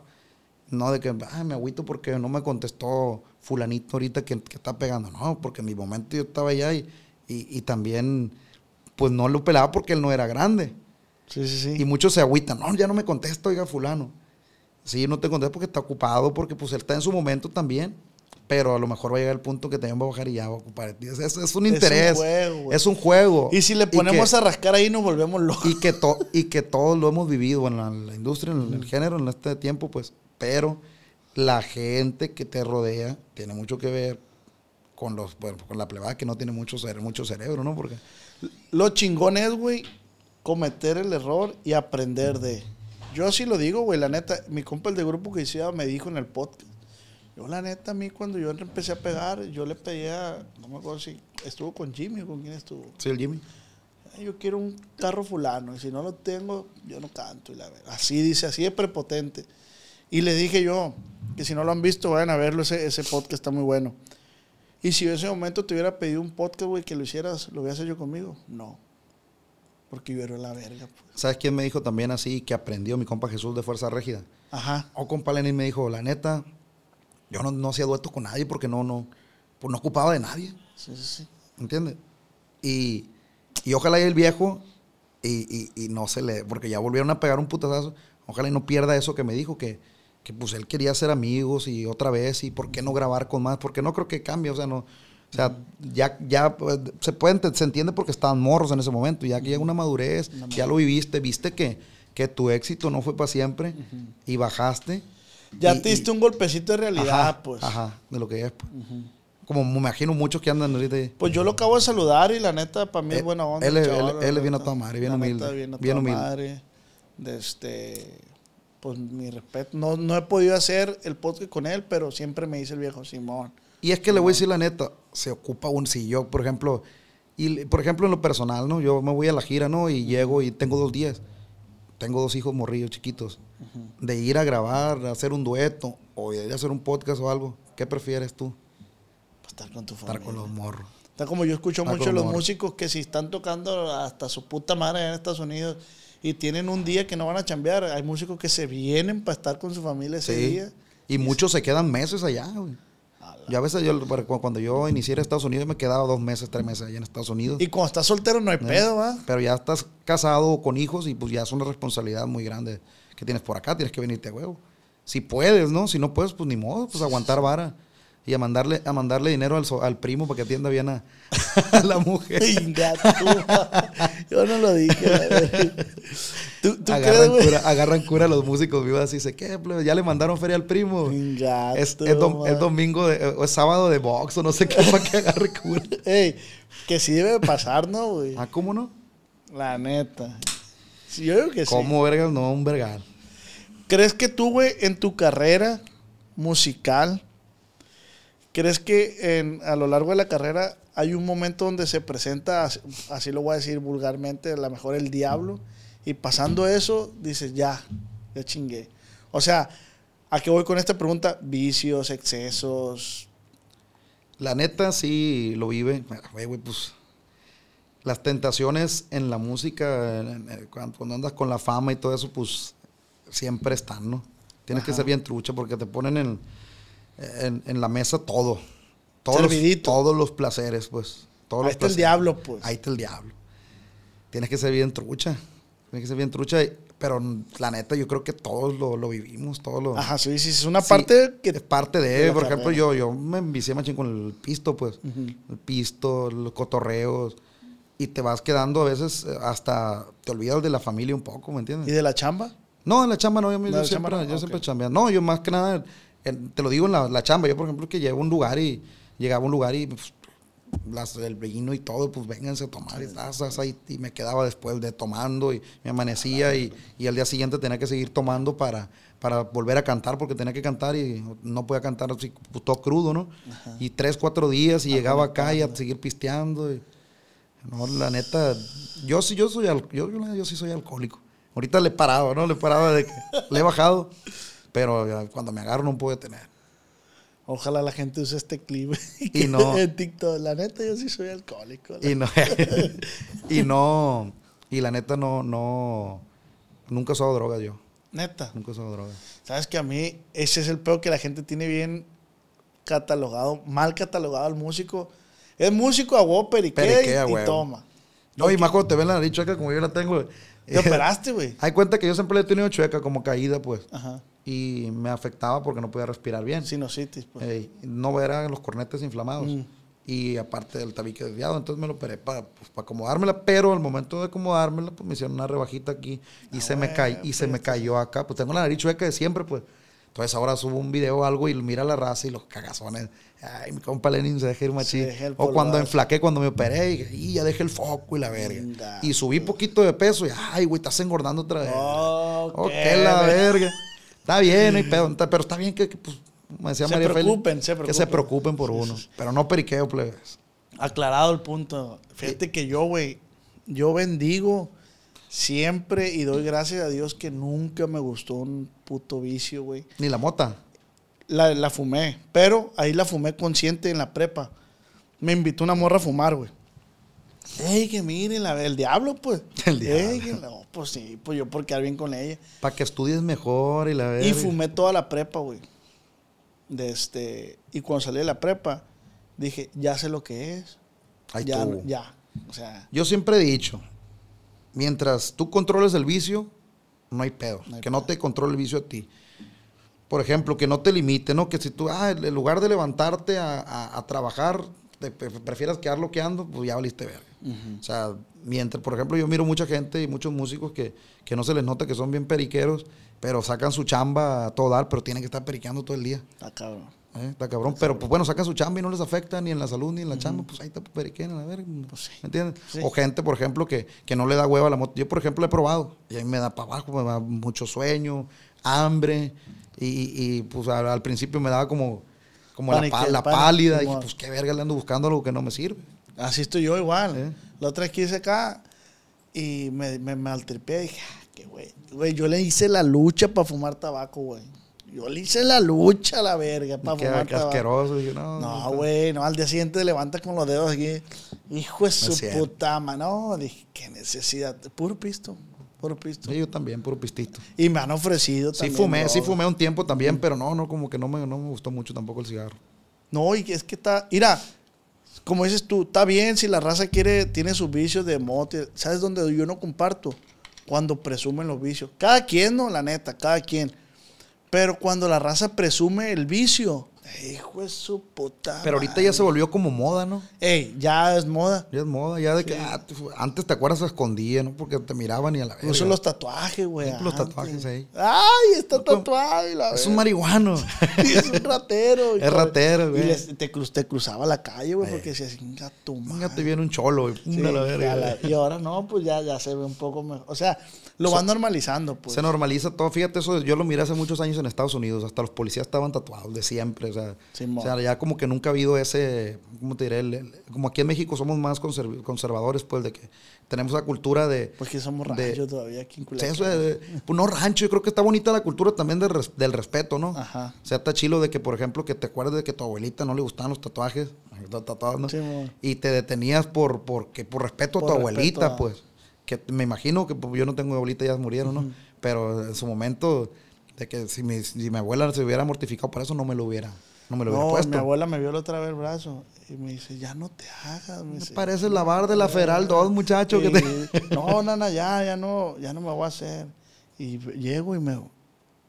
No de que, ah, me agüito porque no me contestó fulanito ahorita que, que está pegando. No, porque en mi momento yo estaba allá y, y, y también, pues no lo pelaba porque él no era grande. Sí, sí, sí. Y muchos se agüitan, no, ya no me contesta, oiga, fulano. Sí, no te contesto porque está ocupado, porque pues él está en su momento también. Pero a lo mejor va a llegar el punto que también va a bajar y ya va a ocupar. Es, es- es un Es un interés. juego, es un juego. y si le ponemos que- a rascar ahí, nos volvemos locos. y que, to- y que todos lo hemos vivido en la, la industria, en el género, en este tiempo, pues, pero la gente que te rodea tiene mucho que ver con los bueno, con la plebada que no tiene mucho, cere- mucho cerebro, ¿no? Porque Lo chingón es, güey, cometer el error y aprender de. Yo sí lo digo, güey, la neta, mi compa el de grupo que hiciera me dijo en el podcast. Yo, la neta, a mí cuando yo empecé a pegar, yo le pedía, no me acuerdo si estuvo con Jimmy o con quién estuvo. sí, el Jimmy. "Ay, Yo quiero un carro fulano y si no lo tengo, yo no canto. Y la así dice, así de prepotente. Y le dije yo, que si no lo han visto, vayan a verlo, ese, ese podcast está muy bueno. Y si yo en ese momento te hubiera pedido un podcast, güey, que lo hicieras, ¿lo hubieras hecho conmigo? No. Porque yo era la verga, pues. ¿Sabes quién me dijo también así que aprendió mi compa Jesús de Fuerza Régida? Ajá. O compa Lenin me dijo, la neta, yo no, no hacía duetos con nadie porque no, no, pues no ocupaba de nadie. Sí, sí, sí. ¿Entiendes? Y, y ojalá y el viejo, y, y- y no se le, porque ya volvieron a pegar un putazo, ojalá y no pierda eso que me dijo, que, que pues él quería ser amigos y otra vez, y por qué no grabar con más, porque no creo que cambie, o sea, no, o sea, ya, ya pues, se puede, ent- se entiende porque estaban morros en ese momento, ya que llega una madurez, ya lo viviste, viste que, que tu éxito no fue para siempre, y bajaste. Ya y- te diste y- un golpecito de realidad, ajá, pues. Ajá, de lo que es. pues. Como me imagino muchos que andan ahorita ahí. Pues yo lo acabo de saludar y la neta, para mí es Él- buena onda. él chaval, él- él neta. a toda madre, bien humilde, bien a bien humilde. madre. De este, pues mi respeto. No, no he podido hacer el podcast con él, pero siempre me dice el viejo Simón. Y es que le voy a decir la neta, se ocupa un, si yo, por ejemplo, Y, por ejemplo, en lo personal, ¿no? Yo me voy a la gira, ¿no? Y llego y tengo dos días. Tengo dos hijos morrillos chiquitos. De ir a grabar, a hacer un dueto o de ir a hacer un podcast o algo. ¿Qué prefieres tú? Pues estar con tu Estar familia. con los morros. Está como yo escucho Estar mucho con los músicos que si están tocando hasta su puta madre en Estados Unidos y tienen un día que no van a chambear, hay músicos que se vienen para estar con su familia ese Sí. día. Y muchos se quedan meses allá, güey. Yo a veces, yo, cuando yo inicié en Estados Unidos, me quedaba dos meses, tres meses allá en Estados Unidos. Y cuando estás soltero no hay pedo, ¿va? Pero ya estás casado o con hijos y pues ya es una responsabilidad muy grande que tienes por acá, tienes que venirte a huevo. Si puedes, ¿no? Si no puedes, pues ni modo, pues aguantar vara. Y a mandarle, a mandarle dinero al, so- al primo para que atienda bien a, a la mujer. Yo no lo dije. ¿Tú, tú agarran, güey? cura, agarran cura a los músicos vivos así, dice, ¿qué? Ya le mandaron feria al primo. Inga, Es, tú, es dom- man. es domingo de- o es sábado de box o no sé qué para que agarre cura. Ey, que sí debe pasar, ¿no, güey? Ah, ¿cómo no? La neta. Yo digo que sí. ¿Cómo vergas? No, un vergal. ¿Crees que tú, güey, en tu carrera musical, crees que en, a lo largo de la carrera hay un momento donde se presenta, as- así lo voy a decir vulgarmente, a lo mejor el diablo, y pasando eso, dices, ya, ya chingué? O sea, ¿a qué voy con esta pregunta? Vicios, excesos. La neta sí lo vive. Güey, pues las tentaciones en la música, cuando, andas con la fama y todo eso, pues siempre están, ¿no? Tienes que ser bien trucha porque te ponen en, en, en la mesa todo. Todos los, todos los placeres, pues. Todos Ahí está el diablo, pues. Ahí está el diablo. Tienes que ser bien trucha. Tienes que ser bien trucha. y- Pero la neta, yo creo que todos lo, lo vivimos, todos lo... Ajá, sí, sí, es una Sí, parte que... es parte de, de por ejemplo, yo, yo me envicié machín con el pisto, pues. El pisto, los cotorreos. Y te vas quedando a veces eh, hasta te olvidas de la familia un poco, ¿me ¿Y entiendes? de la chamba? No, en la chamba no, yo, yo siempre, chamba no, yo siempre. No, yo más que nada, te lo digo en la, la chamba. Yo, por ejemplo, que llego a un lugar y llegaba a un lugar y pues, las, el vino y todo, pues vénganse a tomar y, ahí, y me quedaba después de tomando y me amanecía y, y al día siguiente tenía que seguir tomando para, para volver a cantar porque tenía que cantar y no podía cantar así pues, todo crudo, ¿no? Y tres, cuatro días y llegaba acá y a seguir pisteando. y- no, la neta, yo sí, yo soy, yo, yo, yo sí soy alcohólico. Ahorita le he parado, ¿no? Le he parado de que le he bajado, pero cuando me agarro no puedo detener. Ojalá la gente use este clip Y no- en TikTok. La neta, yo sí soy alcohólico. Y no, y no, y la neta no, no, nunca he usado drogas yo. Neta. Nunca he usado drogas. Sabes que a mí ese es el peor que la gente tiene bien catalogado, mal catalogado al músico. Es músico a huevo, periquea, Periquea, y, toma. No, y más cuando te ven la nariz chueca como yo la tengo. Te operaste, güey. Hay cuenta que yo siempre le he tenido chueca como caída, pues. Ajá. Y me afectaba porque no podía respirar bien. Sinusitis, pues. Ey, no eran los cornetes inflamados. Mm. Y aparte del tabique desviado, entonces me lo operé para pues, para acomodármela, pero al momento de acomodármela, pues me hicieron una rebajita aquí y Ah, se me y se me cayó acá. Pues tengo la nariz chueca de siempre, pues. Entonces ahora subo un video o algo y mira la raza y los cagazones. Ay, mi compa Lenin se deja ir machín. O cuando enflaqué, cuando me operé, y, dije, "Y ya dejé el foco y la verga. Venga. Y subí poquito de peso y, ay, güey, estás engordando otra vez. Oh, qué qué la ver- verga. Está bien, no hay pedo, está- pero está bien que, que, pues, como decía Se María Félix, preocupen, se que se preocupen. preocupen por uno. Pero no periqueo, plebes. Aclarado el punto. Fíjate que yo, güey, yo bendigo siempre y doy gracias a Dios que nunca me gustó un puto vicio, güey. Ni la mota. La, la fumé, pero ahí la fumé consciente en la prepa. Me invitó una morra a fumar, güey. Ey, que miren, la, el diablo, pues. El Ey, diablo. que no, pues sí, pues yo por quedar bien con ella. Para que estudies mejor y la verga. Y fumé toda la prepa, güey. De este, y cuando salí de la prepa, dije, ya sé lo que es. Ahí ya, estuvo. ya. O sea, Yo siempre he dicho, mientras tú controles el vicio, no hay pedo. No hay que no te controle el vicio a ti. Por ejemplo, que no te limite, ¿no? Que si tú, ah, en lugar de levantarte a, a- a trabajar, te pre- prefieras quedar loqueando, pues ya valiste verga. O sea, mientras, por ejemplo, yo miro mucha gente y muchos músicos que, que no se les nota que son bien periqueros, pero sacan su chamba a todo dar, pero tienen que estar periqueando todo el día. está cabrón. ¿eh? Está cabrón. Pero pues bueno, sacan su chamba y no les afecta ni en la salud ni en la chamba. Pues ahí está periqueando, a ver. Pues sí. ¿Me entiendes? Sí. O gente, por ejemplo, que, que no le da hueva a la moto. Yo, por ejemplo, he probado y a mí me da para abajo, me da mucho sueño, hambre. Y, y, pues al, al principio me daba como, como la, Pánico, pa- la pánico, pálida. Y como- pues qué verga le ando buscando algo que no me sirve. Así estoy yo igual. ¿Eh? La otra vez que hice acá y me, me maltripé. Dije, ah, qué güey. Güey, yo le hice la lucha para fumar tabaco, güey. Yo le hice la lucha a la verga para Qué fumar tabaco. asqueroso. Dije, no, No, güey, no, al día siguiente te levantas con los dedos aquí. Hijo de su puta ma- No, dije, qué necesidad. Puro pisto, puro pisto. Sí, yo también, puro pistito. Y me han ofrecido Sí también. fumé, sí droga. fumé un tiempo también, pero no, no, como que no me, no me gustó mucho tampoco el cigarro. No, y es que está. Mira, como dices tú, está bien si la raza quiere, tiene sus vicios de mote. ¿Sabes dónde yo no comparto? Cuando presumen los vicios. Cada quien, no, la neta, cada quien. Pero cuando la raza presume el vicio, hijo de su puta. Pero ahorita madre. ya se volvió como moda, ¿no? Ey, ya es moda. Ya es moda, ya de que ah, antes te acuerdas se escondía, ¿no? Porque te miraban y a la vez. Incluso los tatuajes, güey. Los tatuajes ahí. Ay, está Como- tatuado. y la Es un marihuano. Es un ratero. Es ratero, güey. Y les- te, cruz- te cruzaba la calle, güey, porque decías, "Inga tu madre". Te viene un cholo y pum, Sí, a la verga. ya la- y ahora no, pues ya, ya se ve un poco mejor. O sea, lo van normalizando, pues. Se normaliza todo. Fíjate, eso yo lo miré hace muchos años en Estados Unidos. Hasta los policías estaban tatuados de siempre. O sea, o sea ya como que nunca ha habido ese. ¿Cómo te diré? El- el- como aquí en México somos más conserv- conservadores, pues, de que tenemos la cultura de. Porque somos de- ranchos todavía aquí en Sí, Culiacán. eso de- pues no rancho, yo creo que está bonita la cultura también del, res- del respeto, ¿no? Ajá. O sea, está chilo de que, por ejemplo, que te acuerdes de que tu abuelita no le gustaban los tatuajes, tatuados, ¿no? Sí, y te detenías por, porque, por respeto a Por tu respeto abuelita, a- pues. Que me imagino que pues, yo no tengo abuelita, ya murieron, ¿no? Pero en su momento, de que si mi, si mi abuela se hubiera mortificado por eso, no me lo hubiera, no me lo hubiera No, puesto. mi abuela me vio la otra vez el brazo y me dice, ya no te hagas. Me Me dice. parece la bar de la Feral 2, muchacho. que te- No, nana, ya, ya no, ya no me voy a hacer. Y llego y me...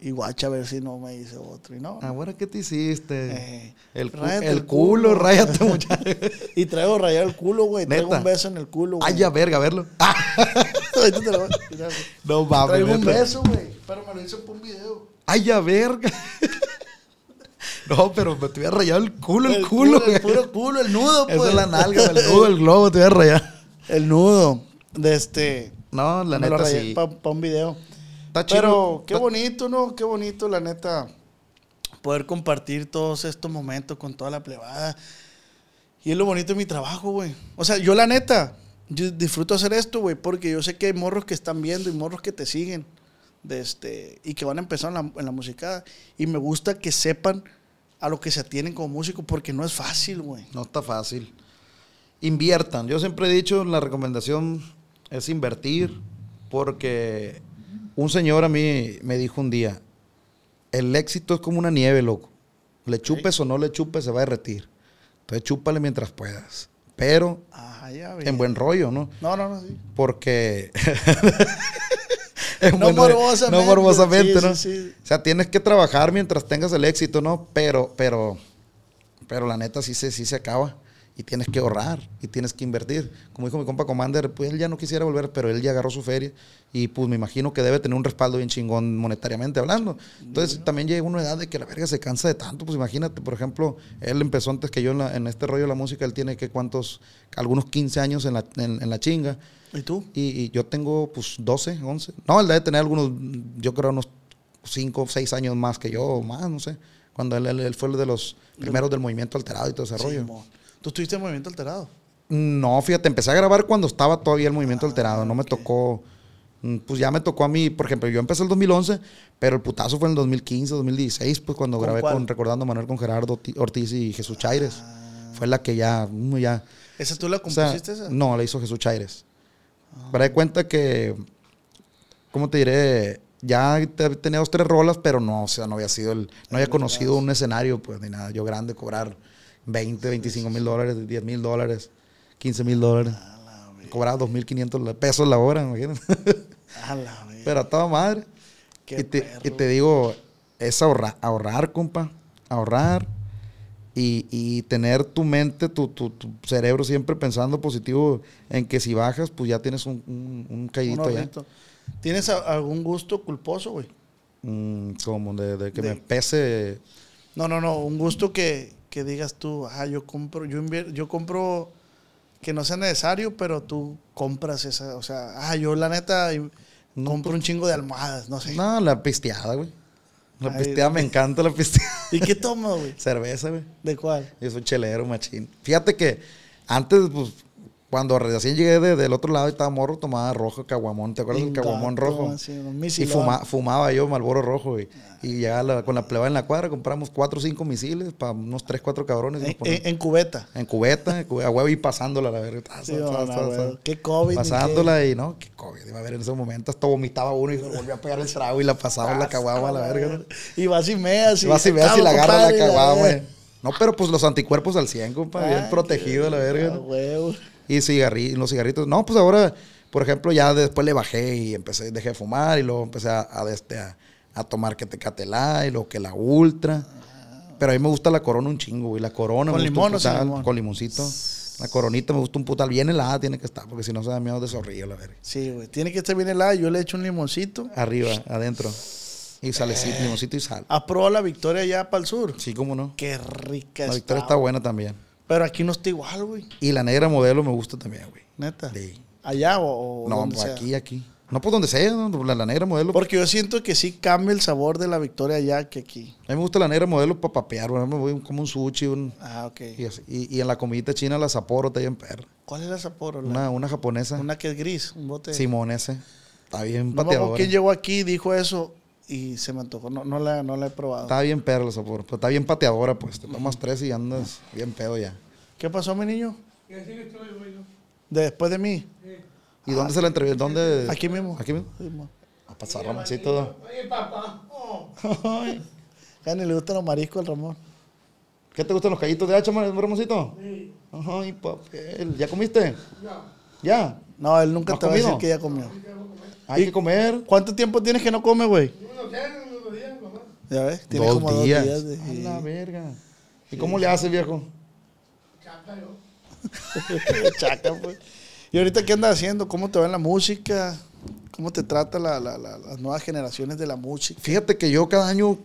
Y guacha a ver si no me hice otro. Y no. Ahora, ¿qué te hiciste? Eh, el, cu- el el culo, culo. ráyate, muchacho. Y traigo rayado el culo, güey. Traigo un beso en el culo, güey. Ay, ya, verga, verlo. Ah, lo a tirar, güey. no mames. Traigo un beso, güey. Pero me lo hice por un video. Ay, ya, verga. No, pero me te hubiera rayado el culo, el, culo, El güey. puro culo, el nudo, pues. Esa es la nalga, el nudo, el globo, te hubiera rayado. El nudo. De este. No, la me lo neta rayé sí. Para un video. Está chido. Pero qué bonito, ¿no? Qué bonito, la neta. Poder compartir todos estos momentos con toda la plebada. Y es lo bonito de mi trabajo, güey. O sea, yo la neta, yo disfruto hacer esto, güey, porque yo sé que hay morros que están viendo y morros que te siguen. De este, y que van a empezar en la, en la música. Y me gusta que sepan a lo que se atienen como músico, porque no es fácil, güey. No está fácil. Inviertan. Yo siempre he dicho, la recomendación es invertir, porque un señor a mí me dijo un día, el éxito es como una nieve, loco. Le chupes o no le chupes, se va a derretir. Entonces chúpale mientras puedas. Pero Ah, en buen rollo, ¿no? No, no, no, sí. Porque... No buen morbosamente, No morbosamente, sí, ¿no? sí, sí. O sea, tienes que trabajar mientras tengas el éxito, ¿no? Pero, pero, pero la neta sí se, sí se acaba. Y tienes que ahorrar y tienes que invertir. Como dijo mi compa Commander, pues él ya no quisiera volver, pero él ya agarró su feria. Y pues me imagino que debe tener un respaldo bien chingón monetariamente hablando. Entonces también llega una edad de que la verga se cansa de tanto. Pues imagínate, por ejemplo, él empezó antes que yo en, la- en este rollo de la música. Él tiene que cuántos, algunos 15 años en la, en- en la chinga. ¿Y tú? Y, y yo tengo pues 12, 11. No, él debe tener algunos, yo creo unos 5 o 6 años más que yo, o más, no sé. Cuando él, él- él fue el de los primeros del movimiento alterado y todo ese rollo. Simón. ¿Tú estuviste en movimiento alterado? No, fíjate, empecé a grabar cuando estaba todavía el movimiento alterado. No me tocó, mm, pues ya me tocó a mí, por ejemplo, yo empecé el 2011, pero el putazo fue en el 2015, 2016, pues cuando ¿Con grabé cuál? con Recordando a Manuel con Gerardo Ti- Ortiz y Jesús Chaires. Fue la que ya, mm, ya, ¿Esa tú la o sea, compusiste esa? No, la hizo Jesús Chaires. Para de cuenta que, ¿cómo te diré? Ya te- tenía dos, tres rolas, pero no, o sea, no había sido el, no había conocido un escenario, pues, ni nada. Yo grande, cobrar 20, 25 mil dólares, 10 mil dólares, 15 mil dólares. Cobraba 2.500 pesos la hora, imagínate. A la pero a toda madre. Qué Y te, y te digo, es ahorrar, ahorrar, compa. Ahorrar y, y tener tu mente, tu, tu, tu cerebro siempre pensando positivo en que si bajas, pues ya tienes un, un, un ya. ahorrito. ¿Tienes a- algún gusto culposo, güey? Mm, como de, de que De- me pese. No, no, no. Un gusto que, que digas tú, ah, yo compro, yo yo compro que no sea necesario, pero tú compras esa, o sea, ah, yo la neta No, compro un chingo de almohadas, no sé. No, la pisteada, güey. La Ay, pisteada, me encanta la pisteada. ¿Y qué tomas, güey? Cerveza, güey. ¿De cuál? Yo soy chelero, machín. Fíjate que Antes, pues, cuando recién llegué de- del otro lado y estaba morro, tomaba rojo, caguamón. ¿Te acuerdas del caguamón rojo? un Y fuma- fumaba yo Malboro rojo, y, y llegaba la- con la pleba en la cuadra, compramos cuatro o cinco misiles para unos tres, cuatro cabrones. y En, en- en cubeta. en cubeta, en cube- a huevo y pasándola, la verga. Sí. Qué COVID. Pasándola y no, qué COVID. Iba a ver en ese momento, hasta vomitaba uno y volvía a pegar el trago y la pasaba en la caguama la verga. Y vas y meas. Y vas y si Cabo, la agarra la caguama. No, pero pues los anticuerpos al 100, compa, bien Ah, protegido la verga. Ah, huevo. Y cigarri- los cigarritos. No, pues ahora, por ejemplo, ya después le bajé y empecé, dejé de fumar y luego empecé a, a, este, a, a tomar que te catelá y luego que la ultra. Pero a mí me gusta la corona un chingo, güey. La corona ¿Con me gusta limón un putal, limón? Con limoncito. La coronita me gusta un putal. Bien helada tiene que estar, porque si no se da miedo de zorrillo, la verga. Sí, güey. Tiene que estar bien helada. Yo le echo un limoncito. Arriba, adentro. Y salecito, limoncito y sal. ¿Has probado la victoria allá para el sur? Sí, cómo no. Qué rica La victoria está buena también. Pero aquí no está igual, güey. Y la negra modelo me gusta también, güey. Neta. Sí. Allá o, o No, donde pues sea. aquí, aquí. No, pues donde sea, ¿no? la, la negra modelo. Porque yo siento que sí cambia el sabor de la victoria allá que aquí. A mí me gusta la negra modelo para papear, güey. Me voy como un sushi, un, Ah, ok. y, así. Y- y en la comidita china la Sapporo está bien perra. ¿Cuál es la Sapporo? La- Una, una japonesa. Una que es gris, un bote. Simón ese. Está bien No pateadora. quién llegó aquí y dijo eso y se me antojó. No, no, la, no la he probado. Está bien perra la Sapporo. Pero está bien pateadora, pues. Te tomas tres y andas bien pedo ya. ¿Qué pasó, mi niño? Después de mí. ¿Y dónde se la entrevistó? ¿Dónde? Aquí mismo. ¿Aquí mismo? Sí. A pasar Ramoncito. Ay, Ya ni le gustan los mariscos al Ramón. ¿Qué te gustan los callitos de hacha, Ramoncito? Sí. Ay, papel. ¿Ya comiste? ¿Ya? No, él nunca ¿No te va a decir que ya comió. Hay que comer. ¿Cuánto tiempo tienes que no come, güey? Ya ves, tiene dos, como días. dos días. de- A la verga. ¿Y cómo le hace, viejo? Chaca, pues. ¿Y ahorita qué andas haciendo? ¿Cómo te va en la música? ¿Cómo te trata la- la- la- las nuevas generaciones de la música? Fíjate que yo cada año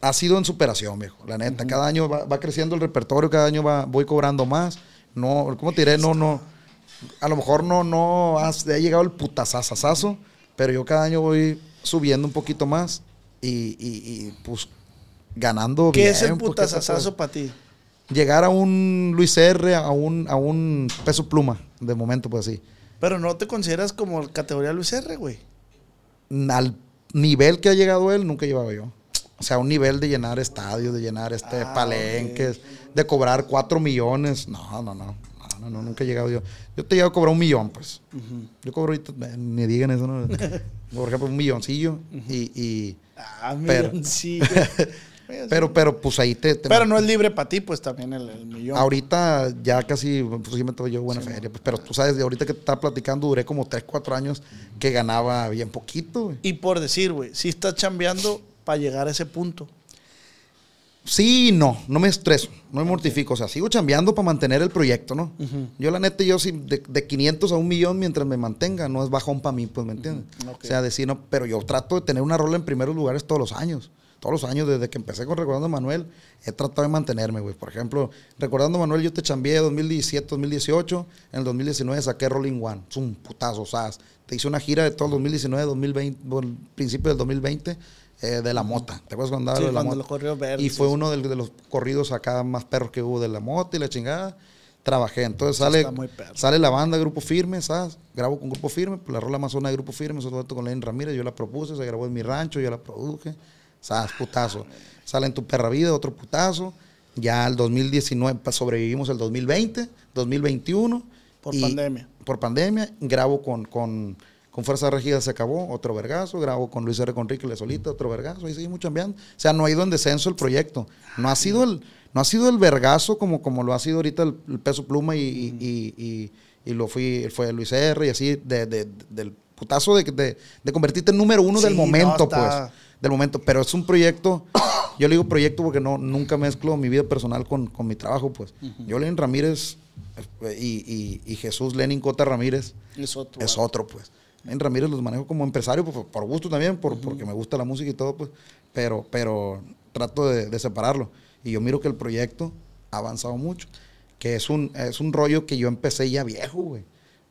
ha sido en superación, viejo. La neta, cada año va, va creciendo el repertorio, cada año va, voy cobrando más. No, ¿cómo te diré? No, no. A lo mejor no, no has, ha llegado el putazazazazo, pero yo cada año voy subiendo un poquito más y, y- y, pues ganando ¿Qué bien, es el putazazazo para ti? Llegar a un Luis R, a un, a un peso pluma, de momento, pues así. Pero no te consideras como categoría Luis R, güey. al nivel que ha llegado él, nunca he llevado yo. O sea, un nivel de llenar estadios, de llenar este Ah, palenques, de cobrar cuatro millones. No, no, no, no, no, nunca he llegado yo. Yo te llego a cobrar un millón, pues. Yo cobro ahorita, eh, ni digan eso, ¿no? Por ejemplo, un milloncillo y, y- Ah, Pero- milloncillo. pero, pero, pues ahí te... te Pero no es libre para ti, pues también el, el millón. Ahorita ya casi, pues sí me yo buena feria, pues, pero tú sabes, de ahorita que te estaba platicando, duré como 3, 4 años que ganaba bien poquito, güey. Y por decir, güey, si estás chambeando para llegar a ese punto. Sí, y no, no me estreso, no me mortifico, o sea, sigo chambeando para mantener el proyecto, ¿no? Yo la neta, yo sí, de, de 500 a un millón mientras me mantenga, no es bajón para mí, pues, ¿me entiendes? Ok. O sea, decir, no, pero yo trato de tener una rola en primeros lugares todos los años, todos los años, desde que empecé con Recordando a Manuel, he tratado de mantenerme, güey. Por ejemplo, Recordando a Manuel, yo te chambeé 2017, 2018, en el 2019 saqué Rolling One, es un putazo, ¿sabes? Te hice una gira de todo el 2019, 2020, bueno, principio del 2020, eh, de la mota. ¿Te acuerdas cuando Sí, de la cuando mota? los corridos verdes, Y fue uno de, los corridos acá más perros que hubo de la moto y la chingada. Trabajé. Entonces sale, sale la banda Grupo Firme, ¿sabes? Grabo con Grupo Firme, pues la rola más zona de Grupo Firme, eso dueto con Lenin Ramírez, yo la propuse, se grabó en mi rancho, yo la produje. ¿Sabes? Putazo. Sale en Tu Perra Vida, otro putazo. Ya el 2019, pues, sobrevivimos el 2020, 2021. Por y- pandemia. Por pandemia. Grabo con, con, con Fuerza Regida, se acabó, otro vergazo. Grabo con Luis R. Conrique Le Solita, otro vergazo. Ahí seguimos chambeando. O sea, no ha ido en descenso el proyecto. No ha sido el, no ha sido el vergazo como, como lo ha sido ahorita el, el peso pluma y, y- y- lo fui, fue Luis R. y así, de, de- del putazo de, de, de convertirte en número uno Sí, del momento, pues. Del momento. Pero es un proyecto, yo le digo proyecto porque no, nunca mezclo mi vida personal con, con mi trabajo, pues. Yo, Lenin Ramírez eh, y, y- y Jesús Lenin Cota Ramírez Es otro. es otro, pues. En Ramírez los manejo como empresario, pues, por gusto también, por, porque me gusta la música y todo, pues. Pero, pero trato de, de separarlo. Y yo miro que el proyecto ha avanzado mucho. Que es un, es un rollo que yo empecé ya viejo, güey.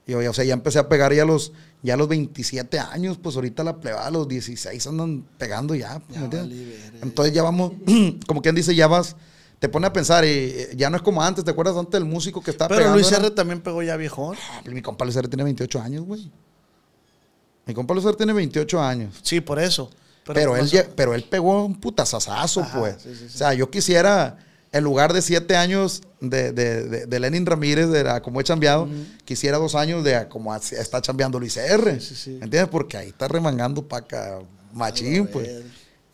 Yo, o sea, ya empecé a pegar ya a los, ya los 27 años, pues ahorita la pleba a los 16 andan pegando ya, pues, verga. Entonces ya vamos, como quien dice, ya vas, te pone a pensar y eh, ya no es como antes, ¿te acuerdas antes del músico que estaba Pero pegando? Luis era- R también pegó ya viejón. Ah, Mi compa Luis R tiene 28 años, güey. Mi compa Luis R tiene 28 años. Sí, por eso. Pero, él, pero él pegó un putazazazo, Ajá, pues. sí, sí, sí. O sea, yo quisiera, en lugar de siete años de, de, de, de Lenin Ramírez, de a como he chambeado, quisiera dos años de como está chambeando Luis R. Sí, sí, sí. ¿Me entiendes? Porque ahí está remangando paca machín, pues.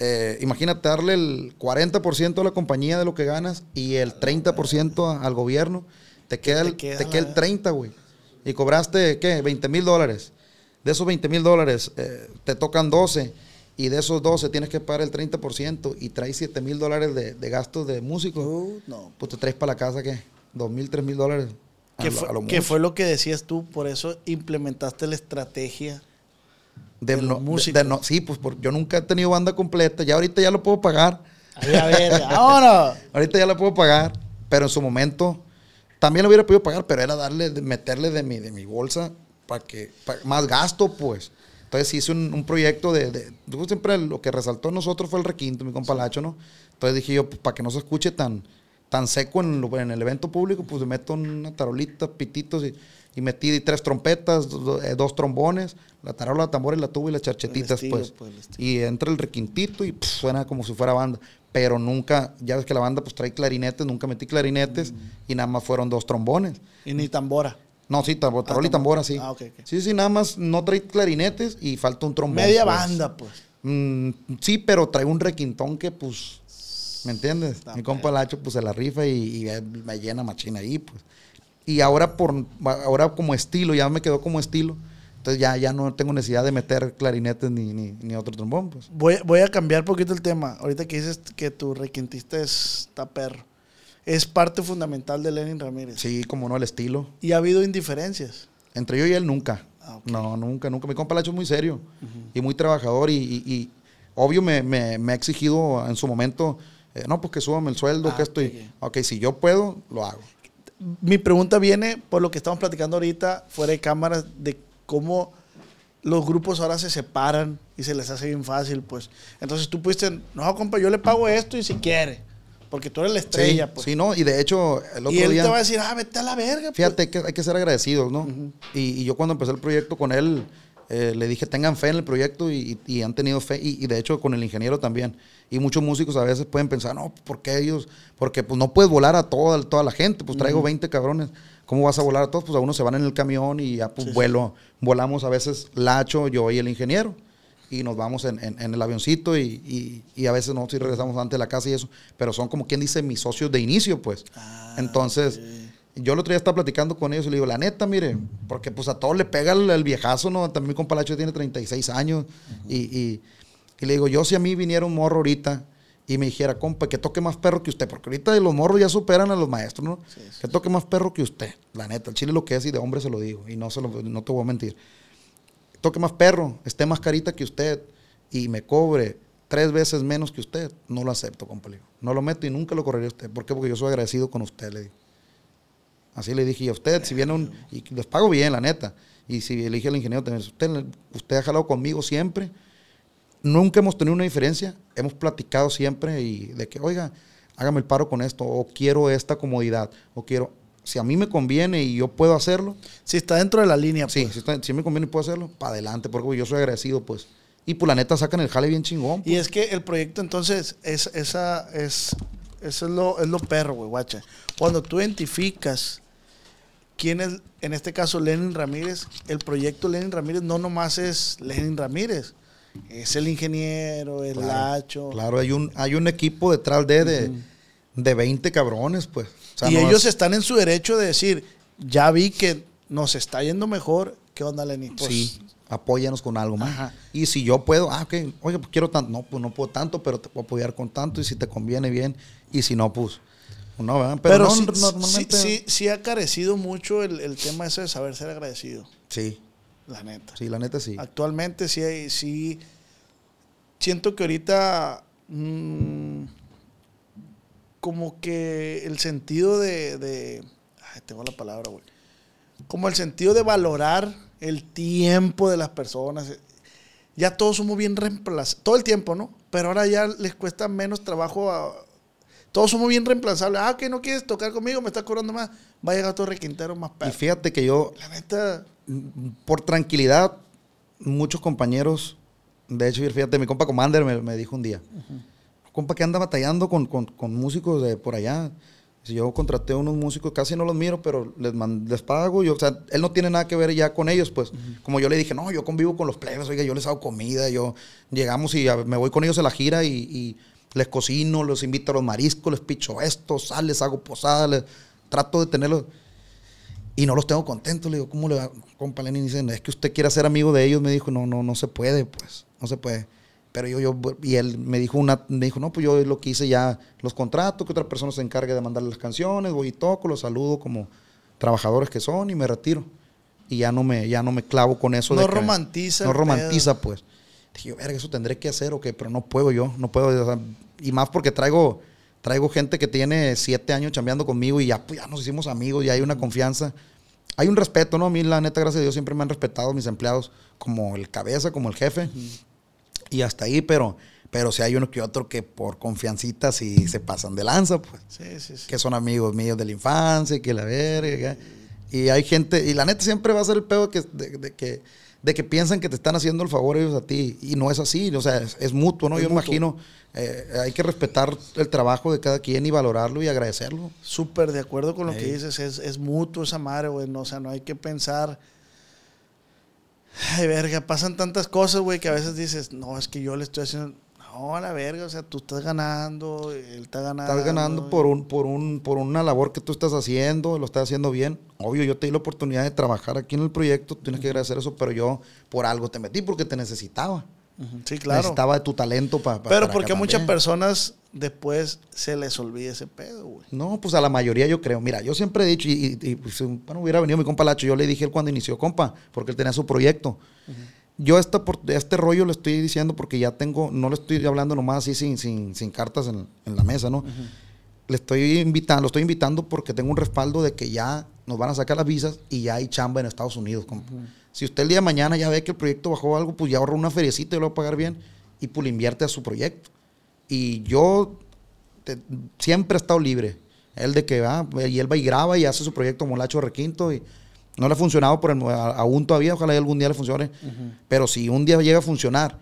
Eh, imagínate darle el 40% a la compañía de lo que ganas y el 30% a- al gobierno. Te queda el, queda te la- queda el 30, güey. Y cobraste, ¿qué? 20 mil dólares. De esos 20 mil dólares eh, te tocan 12 y de esos 12 tienes que pagar el 30% y traes 7 mil dólares de, de gastos de músico. Uh, no. Pues te traes para la casa, ¿qué? 2 mil, 3 mil dólares. A ¿Qué lo- fue, a lo qué mucho. fue lo que decías tú? Por eso implementaste la estrategia. de, de no- de- músicos? de no- sí, pues por- yo nunca he tenido banda completa. Ya ahorita ya lo puedo pagar. A ver, a ver, ahora. Ahorita ya la puedo pagar, pero en su momento también lo hubiera podido pagar, pero era darle, de- meterle de mi, de mi bolsa para que pa- más gasto, pues. Entonces hice un, un proyecto de, de- siempre lo que resaltó en nosotros fue el requinto, mi compa Lacho, ¿no? Entonces dije yo, pues, para que no se escuche tan, tan seco en, lo- en el evento público, pues meto una tarolita, pititos y, y metí tres trompetas, do- eh, dos trombones, la tarola, la tambora y la tuba y las charchetitas, estilo, pues. pues. Y entra el requintito y pff, suena como si fuera banda. Pero nunca, ya ves que la banda pues trae clarinetes, nunca metí clarinetes y nada más fueron dos trombones. Y ni tambora. No, sí, tambo- tarola y tambor. tambora, sí. Ah, ok, ok. Sí, sí, nada más no trae clarinetes y falta un trombón. Media pues. banda, pues. Mm, sí, pero trae un requintón que pues, ¿me entiendes? Está Mi compa Lacho pues se la rifa y, y me llena machina ahí, pues. Y ahora por ahora como estilo, ya me quedó como estilo. Entonces ya, ya no tengo necesidad de meter clarinetes ni, ni, ni otro trombón, pues. Voy, voy a cambiar un poquito el tema. Ahorita que dices que tu requintista es, está perro. Es parte fundamental de Lenin Ramírez. Sí, como no, el estilo. Y ha habido indiferencias. Entre yo y él nunca. Ah. No, nunca, nunca. Mi compa Lacho es muy serio y muy trabajador y, y- y obvio me, me- me ha exigido en su momento, eh, no, pues que súbame el sueldo, Ah, que esto. y- ok. ok, si yo puedo, lo hago. Mi pregunta viene por lo que estamos platicando ahorita, fuera de cámaras, de cómo los grupos ahora se separan y se les hace bien fácil, pues. Entonces tú pudiste, no, compa, yo le pago esto y si quiere. Porque tú eres la estrella, sí, pues. sí, no, y de hecho, el otro y él día. te va a decir, ah, vete a la verga. pues. Fíjate, hay que, hay que ser agradecidos, ¿no? y, y yo cuando empecé el proyecto con él, eh, le dije, tengan fe en el proyecto y, y han tenido fe, y, y de hecho con el ingeniero también. Y muchos músicos a veces pueden pensar, no, ¿por qué ellos? Porque pues no puedes volar a toda, toda la gente, pues traigo 20 cabrones, ¿cómo vas a volar a todos? Pues a unos se van en el camión y ya pues Sí, sí. vuelo, volamos a veces Lacho, yo y el ingeniero. Y nos vamos en, en- en el avioncito y, y- y a veces no, si regresamos antes de la casa y eso. Pero son como quien dice mis socios de inicio, pues. Ah, Entonces, yo el otro día estaba platicando con ellos y le digo, la neta, mire, porque pues a todos le pega el, el viejazo, ¿no? También mi compa Lacho tiene 36 años. y, y- y le digo, yo si a mí viniera un morro ahorita y me dijera, compa, que toque más perro que usted, porque ahorita los morros ya superan a los maestros, ¿no? Sí, sí. Que toque más perro que usted, la neta. El chile lo que es y de hombre se lo digo, y no, se lo- no te voy a mentir. Toque más perro, esté más carita que usted y me cobre tres veces menos que usted, no lo acepto, compa. No lo meto y nunca lo correría a usted. ¿Por qué? Porque yo soy agradecido con usted, le digo. Así le dije, a usted, si viene un. Y les pago bien, la neta. Y si le dije al ingeniero también, usted, usted ha jalado conmigo siempre. Nunca hemos tenido una diferencia. Hemos platicado siempre y de que, oiga, hágame el paro con esto, o quiero esta comodidad, o quiero. Si a mí me conviene y yo puedo hacerlo, Si está dentro de la línea, sí, pues. si, está- si me conviene y puedo hacerlo, para adelante, porque yo soy agradecido, pues. Y pues la neta sacan el jale bien chingón. Y es que el proyecto entonces es esa es eso es lo es lo perro, güey, guacha. Cuando tú identificas quién es en este caso Lenin Ramírez, el proyecto Lenin Ramírez no nomás es Lenin Ramírez, es el ingeniero, el lacho. Claro, hay un, hay un equipo detrás de, de, de 20 cabrones, pues. Sea, y no ellos es- están en su derecho de decir, ya vi que nos está yendo mejor, ¿qué onda, Lenin? Pues, sí, apóyanos con algo más. Ajá. Y si yo puedo, ah, ok, oye, pues quiero tanto. No, pues no puedo tanto, pero te puedo apoyar con tanto. Y si te conviene, bien. Y si no, pues, no, ¿verdad? Pero, Pero, no, sí, normalmente. sí, sí, sí ha carecido mucho el, el tema ese de saber ser agradecido, Sí, la neta. sí, la neta sí. Actualmente sí, sí siento que ahorita mm, como que el sentido de, de ay, tengo la palabra, güey. Como el sentido de valorar el tiempo de las personas. Ya todos somos bien reemplazados, todo el tiempo, ¿no? Pero ahora ya les cuesta menos trabajo a- Todos somos bien reemplazables. Ah, que no quieres tocar conmigo, me estás cobrando más. Va a llegar todo requintero más Y perro. fíjate que yo, La neta, por tranquilidad, muchos compañeros, de hecho, fíjate, mi compa Commander me, me dijo un día, compa que anda batallando con, con- con músicos de por allá. Si yo contraté unos músicos, casi no los miro, pero les, man- les pago. Yo, o sea, él no tiene nada que ver ya con ellos, pues. Como yo le dije, no, yo convivo con los plebes, oiga, yo les hago comida, yo llegamos y a- me voy con ellos a la gira y, y les cocino, los invito a los mariscos, les picho esto, sal, les hago posada, les trato de tenerlos. Y no los tengo contentos. Le digo, ¿cómo le va? Compa Lenin dice, es que usted quiere ser amigo de ellos. Me dijo, no, no, no se puede, pues, no se puede. Pero yo, yo, y él me dijo, una, me dijo, no, pues yo lo que hice ya, los contratos, que otra persona se encargue de mandarle las canciones, voy y toco, los saludo como trabajadores que son y me retiro. Y ya no me, ya no me clavo con eso. No de que- romantiza No romantiza, pues. Dije, yo, verga, eso tendré que hacer o qué, pero no puedo yo, no puedo. o sea, y más porque traigo, traigo gente que tiene siete años chambeando conmigo y ya, pues, ya nos hicimos amigos, ya hay una confianza. Hay un respeto, ¿no? A mí, la neta, gracias a Dios, siempre me han respetado mis empleados como el cabeza, como el jefe. Y hasta ahí, pero, pero si hay uno que otro que por confiancita sí se pasan de lanza, pues sí, sí, sí. que son amigos míos de la infancia y que la verga. Y hay gente, y la neta siempre va a ser el que, de, de que, de que piensan que te están haciendo el favor ellos a ti. Y no es así, o sea, es, es mutuo, ¿no? Es Yo mutuo. imagino, eh, hay que respetar el trabajo de cada quien y valorarlo y agradecerlo. Súper de acuerdo con lo que dices. Es, es mutuo esa madre, güey. No, o sea, no hay que pensar. Ay, verga, pasan tantas cosas, güey, que a veces dices, no, es que yo le estoy haciendo. No, a la verga, o sea, tú estás ganando, él está ganando. Estás ganando por un, por un, por una labor que tú estás haciendo, lo estás haciendo bien. Obvio, yo te di la oportunidad de trabajar aquí en el proyecto, tienes que agradecer eso, pero yo por algo te metí porque te necesitaba. Sí, claro. Necesitaba de tu talento para. Pero porque a muchas personas después se les olvida ese pedo, güey. No, pues a la mayoría yo creo. Mira, yo siempre he dicho, y, y- y, pues, bueno, hubiera venido mi compa Lacho, yo le dije él cuando inició compa, porque él tenía su proyecto. Yo esta, por- este rollo le estoy diciendo porque ya tengo, no le estoy hablando nomás así sin, sin, sin cartas en, en la mesa, ¿no? Le estoy invitando, lo estoy invitando porque tengo un respaldo de que ya nos van a sacar las visas y ya hay chamba en Estados Unidos, compa. Si usted el día de mañana ya ve que el proyecto bajó algo, pues ya ahorra una feriecita y lo va a pagar bien y pues le invierte a su proyecto. Y yo te- siempre ha estado libre. Él de que va, y él va y graba y hace su proyecto Molacho Requinto y no le ha funcionado por el, a- aún todavía, ojalá y algún día le funcione. Pero si un día llega a funcionar,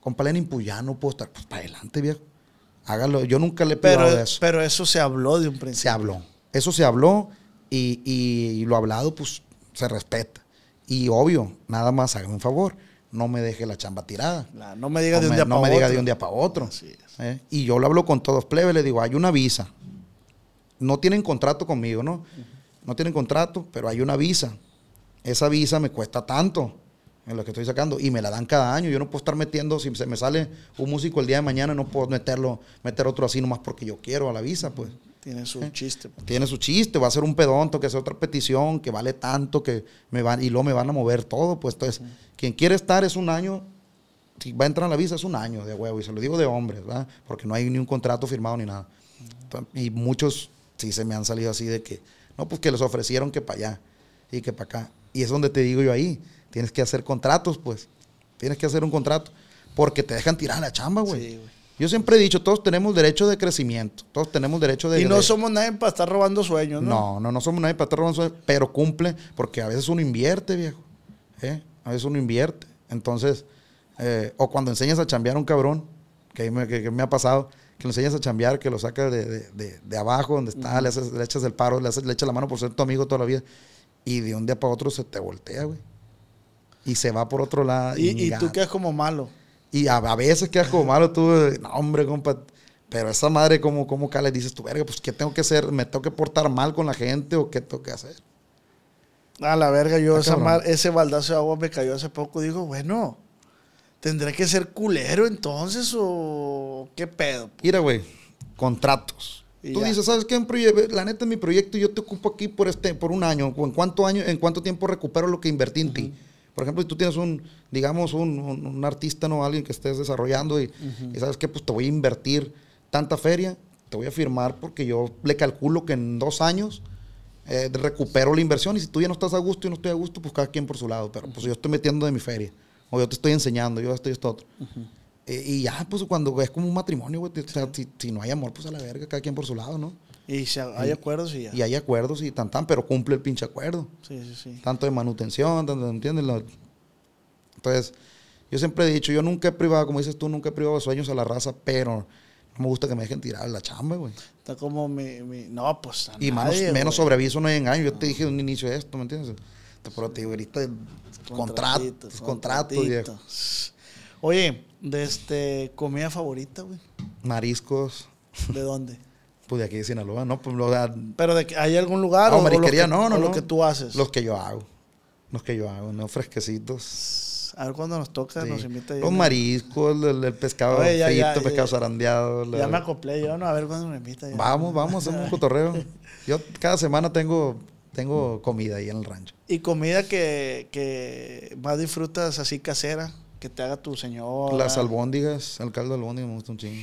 compa Lenin, pues ya no puedo estar, pues para adelante, viejo. Hágalo. Yo nunca le he Pero, pedido eso. pero eso se habló de un principio. Se habló. Eso se habló y, y lo hablado, pues se respeta. Y obvio, nada más hágame un favor, no me deje la chamba tirada. No me digas de No un me- día no para me otro. diga de un día para otro. Así es. ¿eh? Y yo lo hablo con todos plebes, le digo, hay una visa. No tienen contrato conmigo, ¿no? No tienen contrato, pero hay una visa. Esa visa me cuesta tanto en lo que estoy sacando y me la dan cada año. Yo no puedo estar metiendo, si se me sale un músico el día de mañana, no puedo meterlo, meter otro así nomás porque yo quiero a la visa, pues. Tiene su chiste. pues. Tiene su chiste, va a ser un pedonto, que hacer otra petición, que vale tanto, que me van, y luego me van a mover todo, pues entonces, quien quiere estar es un año, si va a entrar a la visa es un año de huevo, y se lo digo de hombres, ¿verdad? Porque no hay ni un contrato firmado ni nada. Y muchos sí se me han salido así de que, no, pues que les ofrecieron que para allá y que para acá. Y es donde te digo yo ahí, tienes que hacer contratos, pues, tienes que hacer un contrato, porque te dejan tirar la chamba, güey. Sí, güey. Yo siempre he dicho, todos tenemos derecho de crecimiento, todos tenemos derecho de... Y no de- somos nadie para estar robando sueños, ¿no? no, no, no somos nadie para estar robando sueldo, pero cumple, porque a veces uno invierte, viejo. ¿eh? A veces uno invierte. Entonces, eh, o cuando enseñas a chambear a un cabrón, que, me, que- que me ha pasado, que lo enseñas a chambear, que lo sacas de, de- de- de abajo, donde está, le, haces- le echas el paro, le, haces- le echas la mano por ser tu amigo toda la vida, y de un día para otro se te voltea, güey. Y se va por otro lado. Y, y ni tú quedas como malo. Y a, a veces quedas como malo tú, eh, no, hombre, compa. Pero esa madre, como, como cale, dices tú, verga, pues, ¿qué tengo que hacer? ¿Me tengo que portar mal con la gente o qué tengo que hacer? A la verga, yo esa mar- ese baldazo de agua me cayó hace poco. Digo, bueno, ¿tendré que ser culero entonces o qué pedo? Mira, güey, contratos. Y Tú ya. dices, ¿sabes qué? La neta, mi proyecto yo te ocupo aquí por este, por un año. ¿En cuánto año, en cuánto tiempo recupero lo que invertí en ti? Por ejemplo, si tú tienes un, digamos, un, un- un artista, ¿no? Alguien que estés desarrollando y, y ¿sabes qué? Pues te voy a invertir tanta feria, te voy a firmar porque yo le calculo que en dos años eh, recupero la inversión y si tú ya no estás a gusto y no estoy a gusto, pues cada quien por su lado. Pero pues yo estoy metiendo de mi feria o yo te estoy enseñando, yo estoy esto otro. Eh, y ya, pues cuando es como un matrimonio, güey, o sea, si, si no hay amor, pues a la verga, cada quien por su lado, ¿no? Y si hay acuerdos y ya. Y hay acuerdos y tan tan, pero cumple el pinche acuerdo. Sí, sí, sí. Tanto de manutención, tanto, ¿entiendes? Entonces, yo siempre he dicho, yo nunca he privado, como dices tú, nunca he privado sueños a la raza, pero no me gusta que me dejen tirar la chamba, güey. Está como mi, mi- No, pues a Y menos, nadie, menos sobreaviso no hay engaño. Yo te dije de un inicio de esto, ¿me entiendes? Pero te digo, ahorita contratos, contratos. Oye, de este, comida favorita, güey. Mariscos, ¿De dónde? Pues de aquí de Sinaloa, ¿no? Pues lo da- Pero de que hay algún lugar No, o, o lo marisquería, que, no, no, o lo no. que tú haces. los que yo hago. Los que yo hago, ¿no? Fresquecitos. A ver cuando nos toca, Sí. nos invita Los mariscos, el, el pescado Oye, ya, frito, ya, ya. pescado zarandeado. la- Ya me acoplé yo, no, a ver cuándo nos invita. ya. Vamos, vamos, hacemos un cotorreo. Yo cada semana tengo, tengo comida ahí en el rancho. Y comida que, que más disfrutas así casera, que te haga tu señor. Las albóndigas, el caldo de albóndigas me gusta un chingo.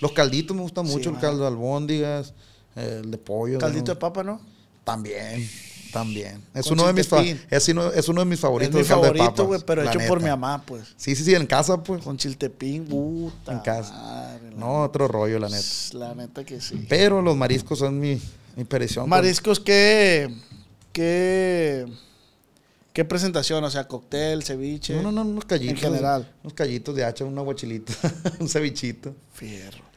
Los calditos me gustan Sí, mucho, el man. caldo de albóndigas, el de pollo. Caldito de papa, ¿no? También, también. Es Con uno, de mis es, uno, es uno de mis favoritos. es mi el caldo de favorito, güey, pero hecho por mi mamá, pues. Sí, sí, sí, en casa, pues. Con chiltepín, puta. En casa. madre, No, otro rollo, la neta. La neta que sí. Pero los mariscos son mi, mi perdición. pues. Mariscos, ¿qué, qué, qué presentación? O sea, cóctel, ceviche. No, no, no, unos callitos. En general. Unos callitos de hacha, un aguachilito, un cevichito. Fierro.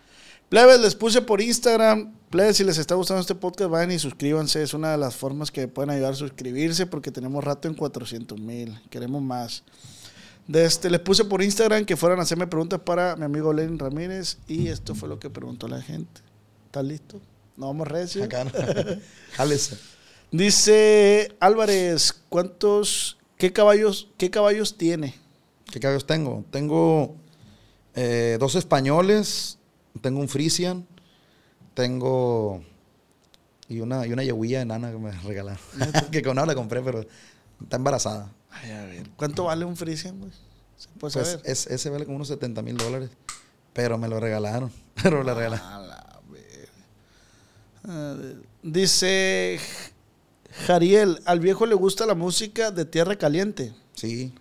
Plebes, les puse por Instagram. Plebes, si les está gustando este podcast, vayan y suscríbanse. Es una de las formas que pueden ayudar a suscribirse porque tenemos rato en 400 mil. Queremos más. De este, les puse por Instagram que fueran a hacerme preguntas para mi amigo Lenin Ramírez y esto fue lo que preguntó la gente. ¿Estás listo? No vamos recio. Acá, ¿no? Dice Álvarez, ¿cuántos, qué caballos, qué caballos tiene? ¿Qué caballos tengo? Tengo eh, dos españoles, tengo un Frisian, tengo y una, y una yeguilla enana que me regalaron. que con no la compré, pero está embarazada. Ay, a ver. ¿Cuánto vale un Frisian, güey? ¿Se puede Pues saber? es- ese vale como unos 70 mil dólares, pero me lo regalaron. Pero me lo regalaron. A la Ah, Dice Jariel, al viejo le gusta la música de Tierra Caliente. Sí,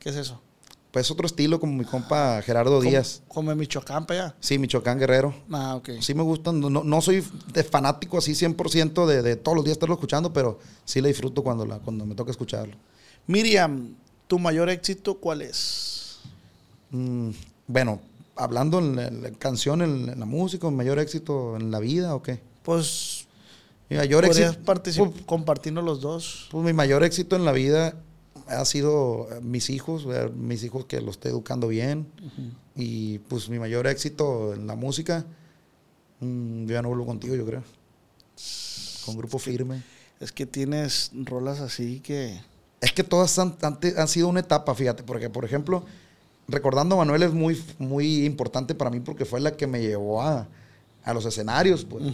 ¿Qué es eso? Pues otro estilo como mi compa Gerardo Díaz. Como, en Michoacán, para allá. Sí, Michoacán Guerrero. Ah, ok. Sí me gustan, no, no soy de fanático así 100% de, de todos los días estarlo escuchando, pero sí le disfruto cuando, la, cuando me toca escucharlo. Miriam, ¿tu mayor éxito cuál es? Mm, bueno, hablando en la, la canción, en, en la música, mayor éxito en la vida o qué? Pues, Mi mayor ¿podrías éxito, pues, compartirnos los dos? pues, mi mayor éxito en la vida ha sido eh, mis hijos, ver mis hijos que los estoy educando bien. Y pues mi mayor éxito en la música, mm, yo ya no vuelvo contigo, yo creo. Con grupo firme. Es que tienes rolas así que... Es que todas han, han han sido una etapa, fíjate, porque por ejemplo, recordando a Manuel es muy, muy importante para mí porque fue la que me llevó a, a los escenarios. Pues.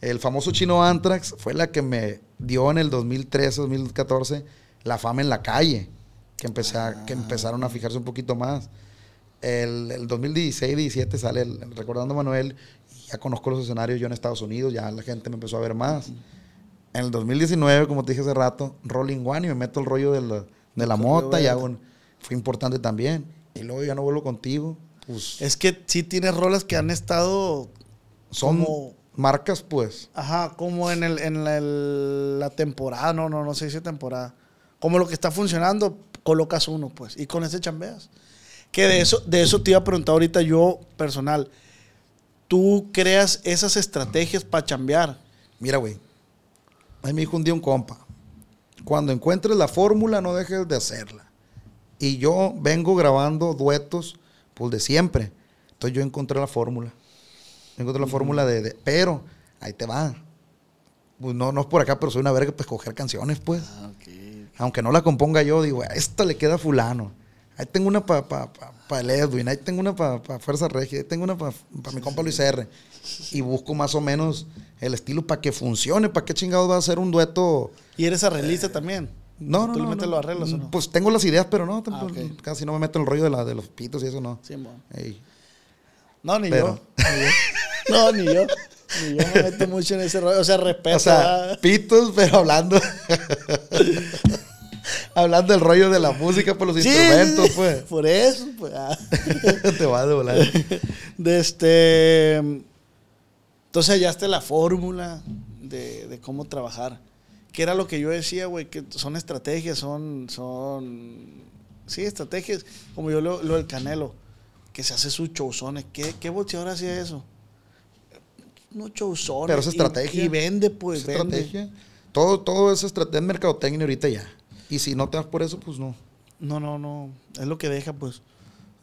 El famoso chino Anthrax fue la que me dio en el 2013, 2014 la fama en la calle, que, empecé a- que empezaron a fijarse un poquito más. El, el 2016, 17 sale el, Recordando a Manuel, y ya conozco los escenarios yo en Estados Unidos, ya la gente me empezó a ver más. En el 2019, como te dije hace rato, Rolling One y me meto el rollo de la, de la mota y hago un- fue importante también. Y luego ya no vuelvo contigo. Pues Es que sí tienes rolas que han estado... son como- marcas, pues. Ajá, como en, el, en la, el- la temporada, no, no, no se dice temporada. Como lo que está funcionando, colocas uno, pues, y con ese chambeas. Que de eso, de eso te iba a preguntar ahorita yo, personal. ¿Tú creas esas estrategias para chambear? Mira, güey. Ahí me dijo un día un compa. Cuando encuentres la fórmula, no dejes de hacerla. Y yo vengo grabando duetos, pues de siempre. Entonces yo encontré la fórmula. Encontré la fórmula de, de- Pero, ahí te va. Pues no, no es por acá, pero soy una verga para escoger canciones, pues. Aunque no la componga yo, digo, a esta le queda fulano. Ahí tengo una para pa, pa- pa el Edwin, ahí tengo una para Fuerza Regia, ahí tengo una para mi compa Luis R. Y busco más o menos el estilo para que funcione, para qué chingados va a ser un dueto. ¿Y eres arreglista también? No, no, ¿Tú no, le metes no. los arreglos o no? Pues tengo las ideas, pero no, tampoco- ok. casi no me meto en el rollo de, la, de los pitos y eso no. Sí. No, ni Pero- yo. Ni yo. No, ni yo. Yo me meto mucho en ese rollo. O sea, respeto. O pitos, pero hablando. Hablando del rollo de la música por los Sí, instrumentos, pues. Por eso, pues. ah. Te vas de volar. de este. Entonces hallaste la fórmula de, de cómo trabajar. Que era lo que yo decía, güey, que son estrategias, son. son sí, estrategias. Como yo lo, lo del Canelo, que se hace sus showzones. ¿Qué, qué boxeador hacía eso? No showzones. Pero es estrategia. Y, vende, pues, Es vende. estrategia. Todo, todo es estrategia, es mercadotecnia ahorita ya. Y si no te das por eso, pues no. No, no, no. Es lo que deja, pues.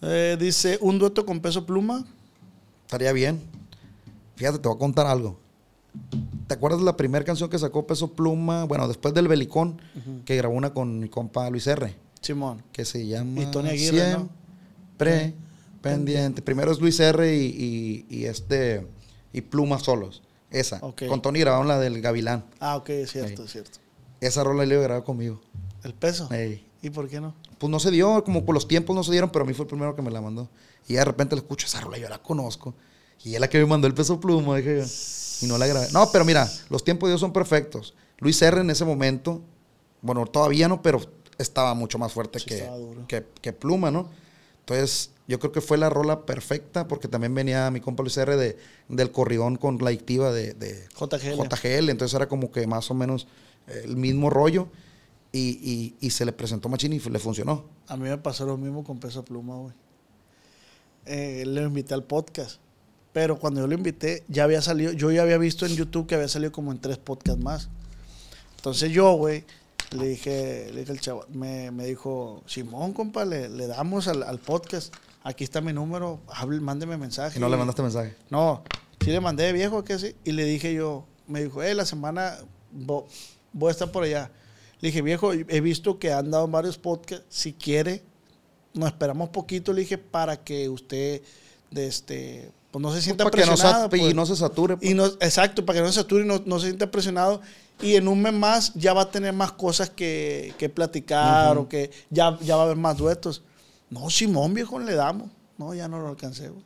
Eh, dice, un dueto con peso pluma. Estaría bien. Fíjate, te voy a contar algo. ¿Te acuerdas de la primera canción que sacó Peso Pluma? Bueno, después del Belicón, que grabó una con mi compa Luis R. Simón. que se llama Y Tony Aguirre, ¿no? Siempre pendiente. Primero es Luis R y, y- y este y Pluma solos. Esa. Ok. Con Tony grabaron la del Gavilán. Ah, ok, es cierto, Ey. es cierto. Esa rola le iba a grabar conmigo. ¿El peso? Ey. ¿Y por qué no? Pues no se dio, como por los tiempos no se dieron, pero a mí fue el primero que me la mandó. Y de repente le escucho esa rola, yo la conozco. Y es la que me mandó el peso pluma, dije yo. Y no la grabé. No, pero mira, los tiempos de Dios son perfectos. Luis R en ese momento, bueno, todavía no, pero estaba mucho más fuerte Sí, que, que, que Pluma, ¿no? Entonces, yo creo que fue la rola perfecta, porque también venía mi compa Luis R de, del corridón con la activa de, de JGL. JGL. Entonces era como que más o menos eh, el mismo rollo. Y, y- y se le presentó Machín y le funcionó. A mí me pasó lo mismo con peso pluma, güey. Eh, le invité al podcast. Pero cuando yo lo invité, ya había salido, yo ya había visto en YouTube que había salido como en tres podcasts más. Entonces yo, güey, le dije, le dije al chavo, me, me dijo, Simón, compa, le, le damos al, al podcast. Aquí está mi número, hable, mándeme mensaje. Y no le mandaste mensaje. No, sí le mandé viejo, que sí. Y le dije yo, me dijo, eh, la semana vo- voy a estar por allá. Le dije, viejo, he visto que han dado varios podcasts. Si quiere, nos esperamos poquito, le dije, para que usted, de este, pues no se sienta para que no presionado. y pues. no se sature. pues. Y no, exacto, para que no se sature y no, no se sienta presionado. Y en un mes más ya va a tener más cosas que, que platicar o que ya, ya va a haber más duetos. No, Simón, viejo, le damos. No, ya no lo alcancé, güey.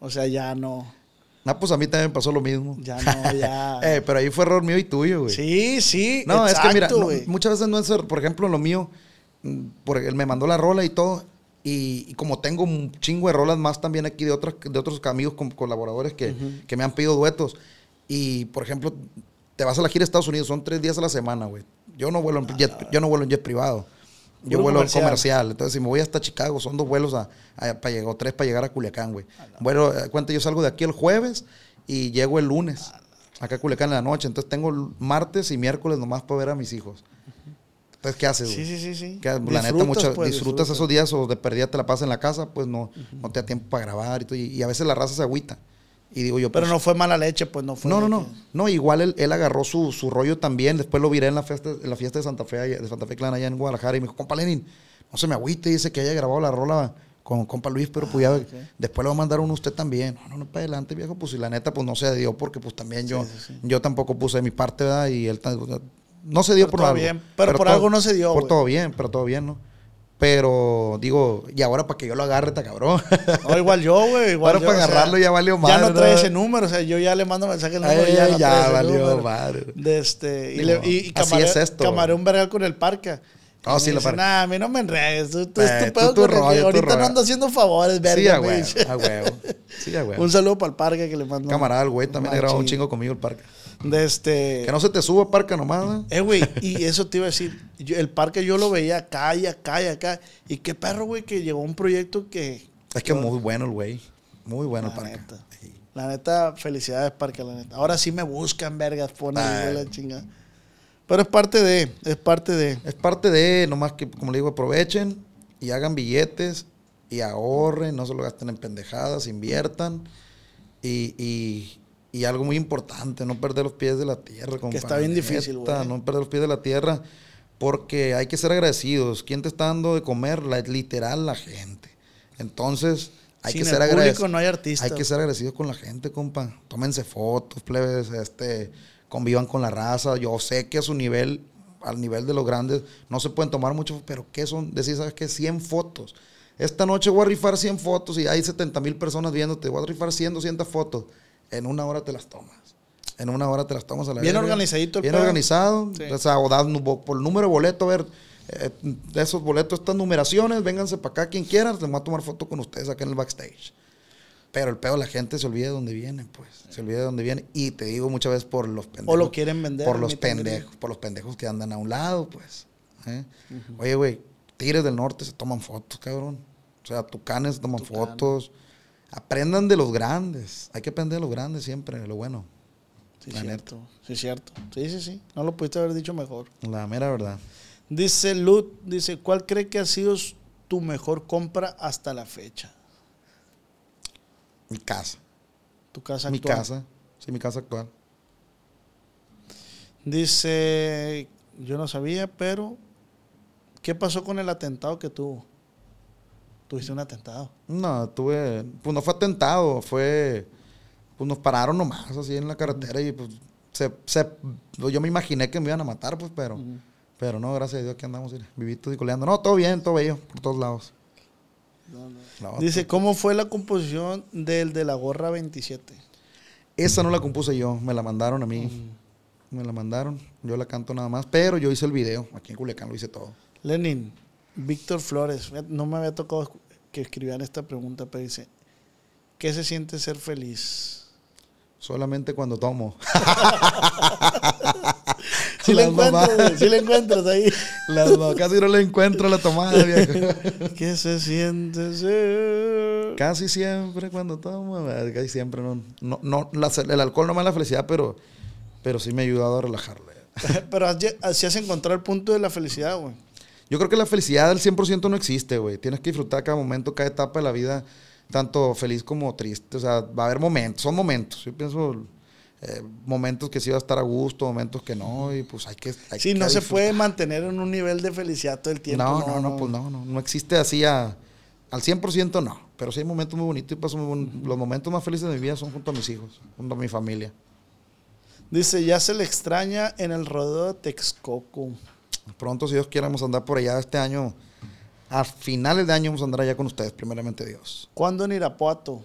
O sea, ya no. Ah, pues a mí también pasó lo mismo. Ya no, ya. Eh, pero ahí fue error mío y tuyo, güey. sí, sí. No, es que mira, exacto, no, muchas veces no es, por ejemplo, lo mío, mm, porque él me mandó la rola y todo, y, y como tengo un chingo de rolas más también aquí de otros, de otros amigos con colaboradores que, que me han pedido duetos, y por ejemplo, te vas a la gira a Estados Unidos, son tres días a la semana, güey. Yo no vuelo en jet, yo no vuelo en jet privado. Yo vuelo en comercial. comercial. Entonces, si me voy hasta Chicago, son dos vuelos a, a- para llegar, o tres para llegar a Culiacán, güey. Bueno, cuenta, yo salgo de aquí el jueves y llego el lunes acá a Culiacán en la noche. Entonces, tengo martes y miércoles nomás para ver a mis hijos. Entonces, ¿qué haces, güey? Sí, sí, sí, sí. La neta, Disfrutas, mucha- pues, disfrutas disfrutas. esos días o de perdida te la pasas en la casa, pues no, no te da tiempo para grabar y todo. Y, y a veces la raza se agüita. Y digo yo, Pero pues, no fue mala leche, pues no fue. no, no, no. No, igual él, él agarró su, su rollo también. Después lo viré en la fiesta, en la fiesta de Santa Fe, de Santa Fe Clan allá en Guadalajara. Y me dijo, compa Lenin, no se me agüite, dice que haya grabado la rola con compa Luis, pero pues ya después le va a mandar uno a usted también. No, no, no, para adelante, viejo. Pues si la neta, pues no se dio porque pues también yo, yo tampoco puse mi parte, ¿verdad? Y él no se dio Pero por todo algo. bien. Pero por algo no se dio, Por todo bien, pero todo bien, ¿no? Pero digo, y ahora para que yo lo agarre, está cabrón. No, igual yo, güey. Igual Ahora para o sea, agarrarlo ya valió Ya madre, no trae ¿no? ese número, o sea, yo ya le mando mensaje al número Ay, ya no ya valió número. madre. De este, y, Digo, le, y, y así camaré, es esto. camaré un vergal con el parque. Ah, Y sí, dice, parca. Nah, a mí no me enredes. Tú, tú, Eh, tú que rollo, Ahorita no rollo. ando haciendo favores, verga. Sí, a huevo, a huevo. Sí, a huevo. Un saludo para el parque que le mando. Camarada, el güey también grabado un chingo conmigo el parque. De este. Que no se te suba parca nomás, ¿no? Eh, güey, y eso te iba a decir. yo- el parque yo lo veía acá y acá y acá. Y qué perro, güey, que llegó un proyecto que. Es que muy bueno el güey. Muy bueno el La parque. neta. La neta, felicidades, Parque, la neta. Ahora sí me buscan, vergas, ponen Ah. la chingada. Pero es parte de, es parte de. Es parte de, nomás que, como le digo, aprovechen y hagan billetes y ahorren, no se lo gasten en pendejadas, inviertan. Y, y- y algo muy importante, no perder los pies de la tierra. compa, está bien difícil, güey. No perder los pies de la tierra, porque hay que ser agradecidos. ¿Quién te está dando de comer? La, literal, la gente. Entonces, hay Sin que ser agradecidos. no hay artista. Hay que ser agradecidos con la gente, compa. Tómense fotos, plebes, este, convivan con la raza. Yo sé que a su nivel, al nivel de los grandes, no se pueden tomar mucho, pero ¿qué son? Decir, ¿sabes qué? 100 fotos. Esta noche voy a rifar 100 fotos y hay 70 mil personas viéndote. Voy a rifar 100, 200 fotos. En una hora te las tomas. En una hora te las tomas a la Bien verga. organizadito el Bien pedo. organizado. Sí. O sea, o das por el número de boleto, a ver, eh, esos boletos, estas numeraciones, vénganse para acá quien quiera, les voy a tomar foto con ustedes acá en el backstage. Pero el pedo, la gente se olvida de dónde viene, pues. Se olvida de dónde viene. Y te digo muchas veces por los pendejos. O lo quieren vender. Por los pendejos, por los pendejos que andan a un lado, pues. ¿eh? Oye, güey, tigres del norte se toman fotos, cabrón. O sea, tucanes se toman Tucán. fotos. Aprendan de los grandes. Hay que aprender de los grandes siempre, lo bueno. Sí, La cierto. Sí, cierto. Sí, sí, sí. No lo pudiste haber dicho mejor. La mera verdad. Dice Lut, dice, ¿cuál cree que ha sido tu mejor compra hasta la fecha? Mi casa. Tu casa Mi actual. casa. Sí, mi casa actual. Dice, yo no sabía, pero ¿qué pasó con el atentado que tuvo? Tuviste un atentado. No, tuve. Pues no fue atentado, fue. Pues nos pararon nomás así en la carretera y pues. Se, se- yo me imaginé que me iban a matar, pues, pero. Pero no, gracias a Dios que andamos vivitos y coleando. No, todo bien, todo bello, por todos lados. La otra. Dice, ¿cómo fue la composición del de la gorra 27? Esa no la compuse yo, me la mandaron a mí. Me la mandaron, yo la canto nada más, pero yo hice el video, aquí en Culiacán lo hice todo. Lenin, Víctor Flores, no me había tocado que escribieran esta pregunta, pero dice, ¿qué se siente ser feliz? Solamente cuando tomo. Si la Las mamás. encuentras, sí la encuentras ahí. Las casi no le encuentro la tomada, viejo. ¿Qué se siente ser? Casi siempre cuando tomo, casi siempre no, no, no la- el alcohol no me da la felicidad, pero, pero sí me ha ayudado a relajarle. Pero así has encontrado el punto de la felicidad, güey. Yo creo que la felicidad del 100% no existe, güey. Tienes que disfrutar cada momento, cada etapa de la vida, tanto feliz como triste. O sea, va a haber momentos, son momentos. Yo pienso eh, momentos que sí va a estar a gusto, momentos que no, y pues hay que. Hay Sí, que no se puede mantener en un nivel de felicidad todo el tiempo. No, no, no, pues no, no, no existe así a- al 100% no. Pero sí hay momentos muy bonitos y paso muy los momentos más felices de mi vida son junto a mis hijos, junto a mi familia. Dice, ya se le extraña en el rodeo de Texcoco. Pronto, si Dios quiere, vamos a andar por allá este año. A finales de año vamos a andar allá con ustedes, primeramente Dios. ¿Cuándo en Irapuato?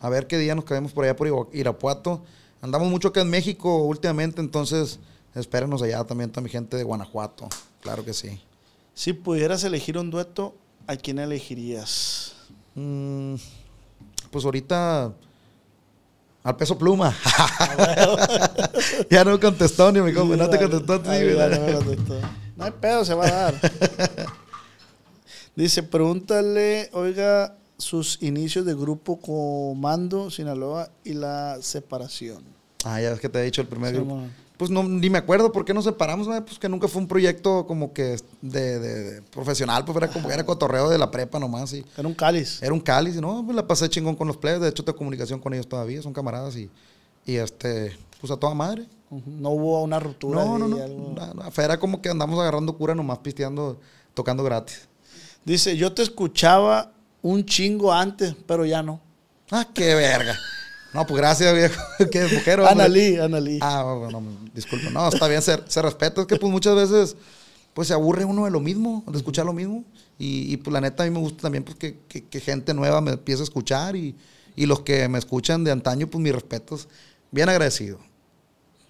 A ver qué día nos caemos por allá por Ira- Irapuato. Andamos mucho acá en México últimamente, entonces espérenos allá también toda mi gente de Guanajuato. Claro que sí. Si pudieras elegir un dueto, ¿a quién elegirías? Mm, pues ahorita al peso pluma. ya no contestó ni mi compa, no te contestó. sí, no me contestó. No hay pedo, se va a dar. Dice, pregúntale, oiga, sus inicios de grupo Comando, Sinaloa y la separación. Ah, ya es que te he dicho el primer Sí, grupo. man. Pues no, ni me acuerdo por qué nos separamos, pues que nunca fue un proyecto como que de, de- de profesional, pues era como que era cotorreo de la prepa nomás y Era un cáliz. era un cáliz, no, pues la pasé chingón con los players, de hecho tengo comunicación con ellos todavía, son camaradas y, y este, pues a toda madre. No hubo una ruptura. No, no, no, algo. no, no, fue- era como que andamos agarrando cura nomás pisteando, tocando gratis. Dice, yo te escuchaba un chingo antes, pero ya no. Ah, qué verga. No, pues gracias, viejo. qué mujer. Analí, Analí. Ah, bueno, disculpa. No, está bien, se, se respeta. Es que pues muchas veces pues se aburre uno de lo mismo, de escuchar lo mismo. Y, y, pues la neta a mí me gusta también pues que, que- que gente nueva me empiece a escuchar y, y los que me escuchan de antaño, pues mis respetos. Bien agradecido.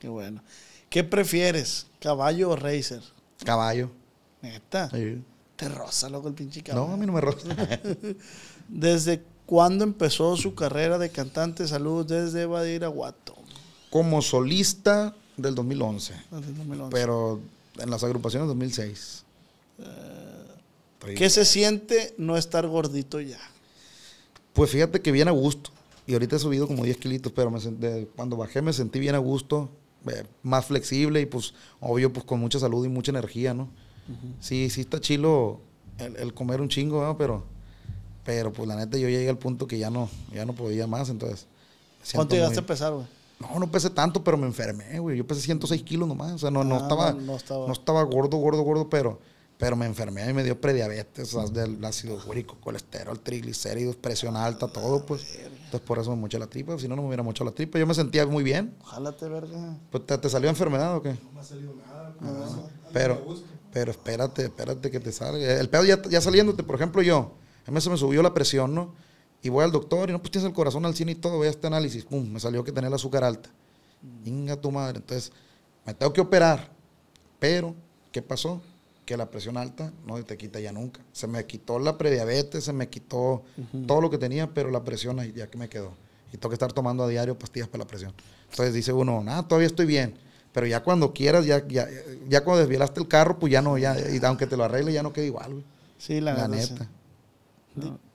Qué bueno. ¿Qué prefieres, caballo o racer? Caballo. Neta. Sí. Te roza, loco, el pinche caballo. No, a mí no me roza. ¿Desde cuándo empezó su carrera de cantante? Saludos desde Badiraguato. Como solista del 2011, Desde el 2011. pero en las agrupaciones 2006. Estoy- ¿Qué se siente no estar gordito ya? Pues fíjate que bien a gusto. Y ahorita he subido como 10 kilitos, pero me cuando bajé me sentí bien a gusto, eh, más flexible y pues obvio pues con mucha salud y mucha energía, ¿no? Sí, sí está chilo el, el comer un chingo, ¿no? Pero, pero pues la neta yo llegué al punto que ya no, ya no podía más, entonces... ¿Cuánto llegaste muy- a pesar, güey? No, no pesé tanto, pero me enfermé, güey. Yo pesé 106 kilos nomás. O sea, no, no, Ah, estaba, no- no estaba. no estaba gordo, gordo, gordo, pero, pero me enfermé y me dio prediabetes, o sea, del ácido úrico, colesterol, triglicéridos, presión alta, todo, pues. Entonces por eso me moché la tripa. Si no, no me hubiera mochado la tripa. Yo me sentía muy bien. Ojalá te verga. Pues, ¿te, te salió enfermedad o qué? No me ha salido nada. pero, pero espérate, espérate que te salga. El pedo ya, ya saliéndote, por ejemplo, yo, a mí se me subió la presión, ¿no? Y voy al doctor y no, pues tienes el corazón al cine y todo, voy a este análisis. Pum, me salió que tenía el azúcar alta. Inga tu madre. Entonces, me tengo que operar. Pero, ¿qué pasó? Que la presión alta no se te quita ya nunca. Se me quitó la prediabetes, se me quitó todo lo que tenía, pero la presión ahí ya que me quedó. Y tengo que estar tomando a diario pastillas para la presión. Entonces dice uno, nada, todavía estoy bien. Pero ya cuando quieras, ya, ya, ya cuando desvielaste el carro, pues ya no, ya, y aunque te lo arregle, ya no queda igual, güey. Sí, la, La neta.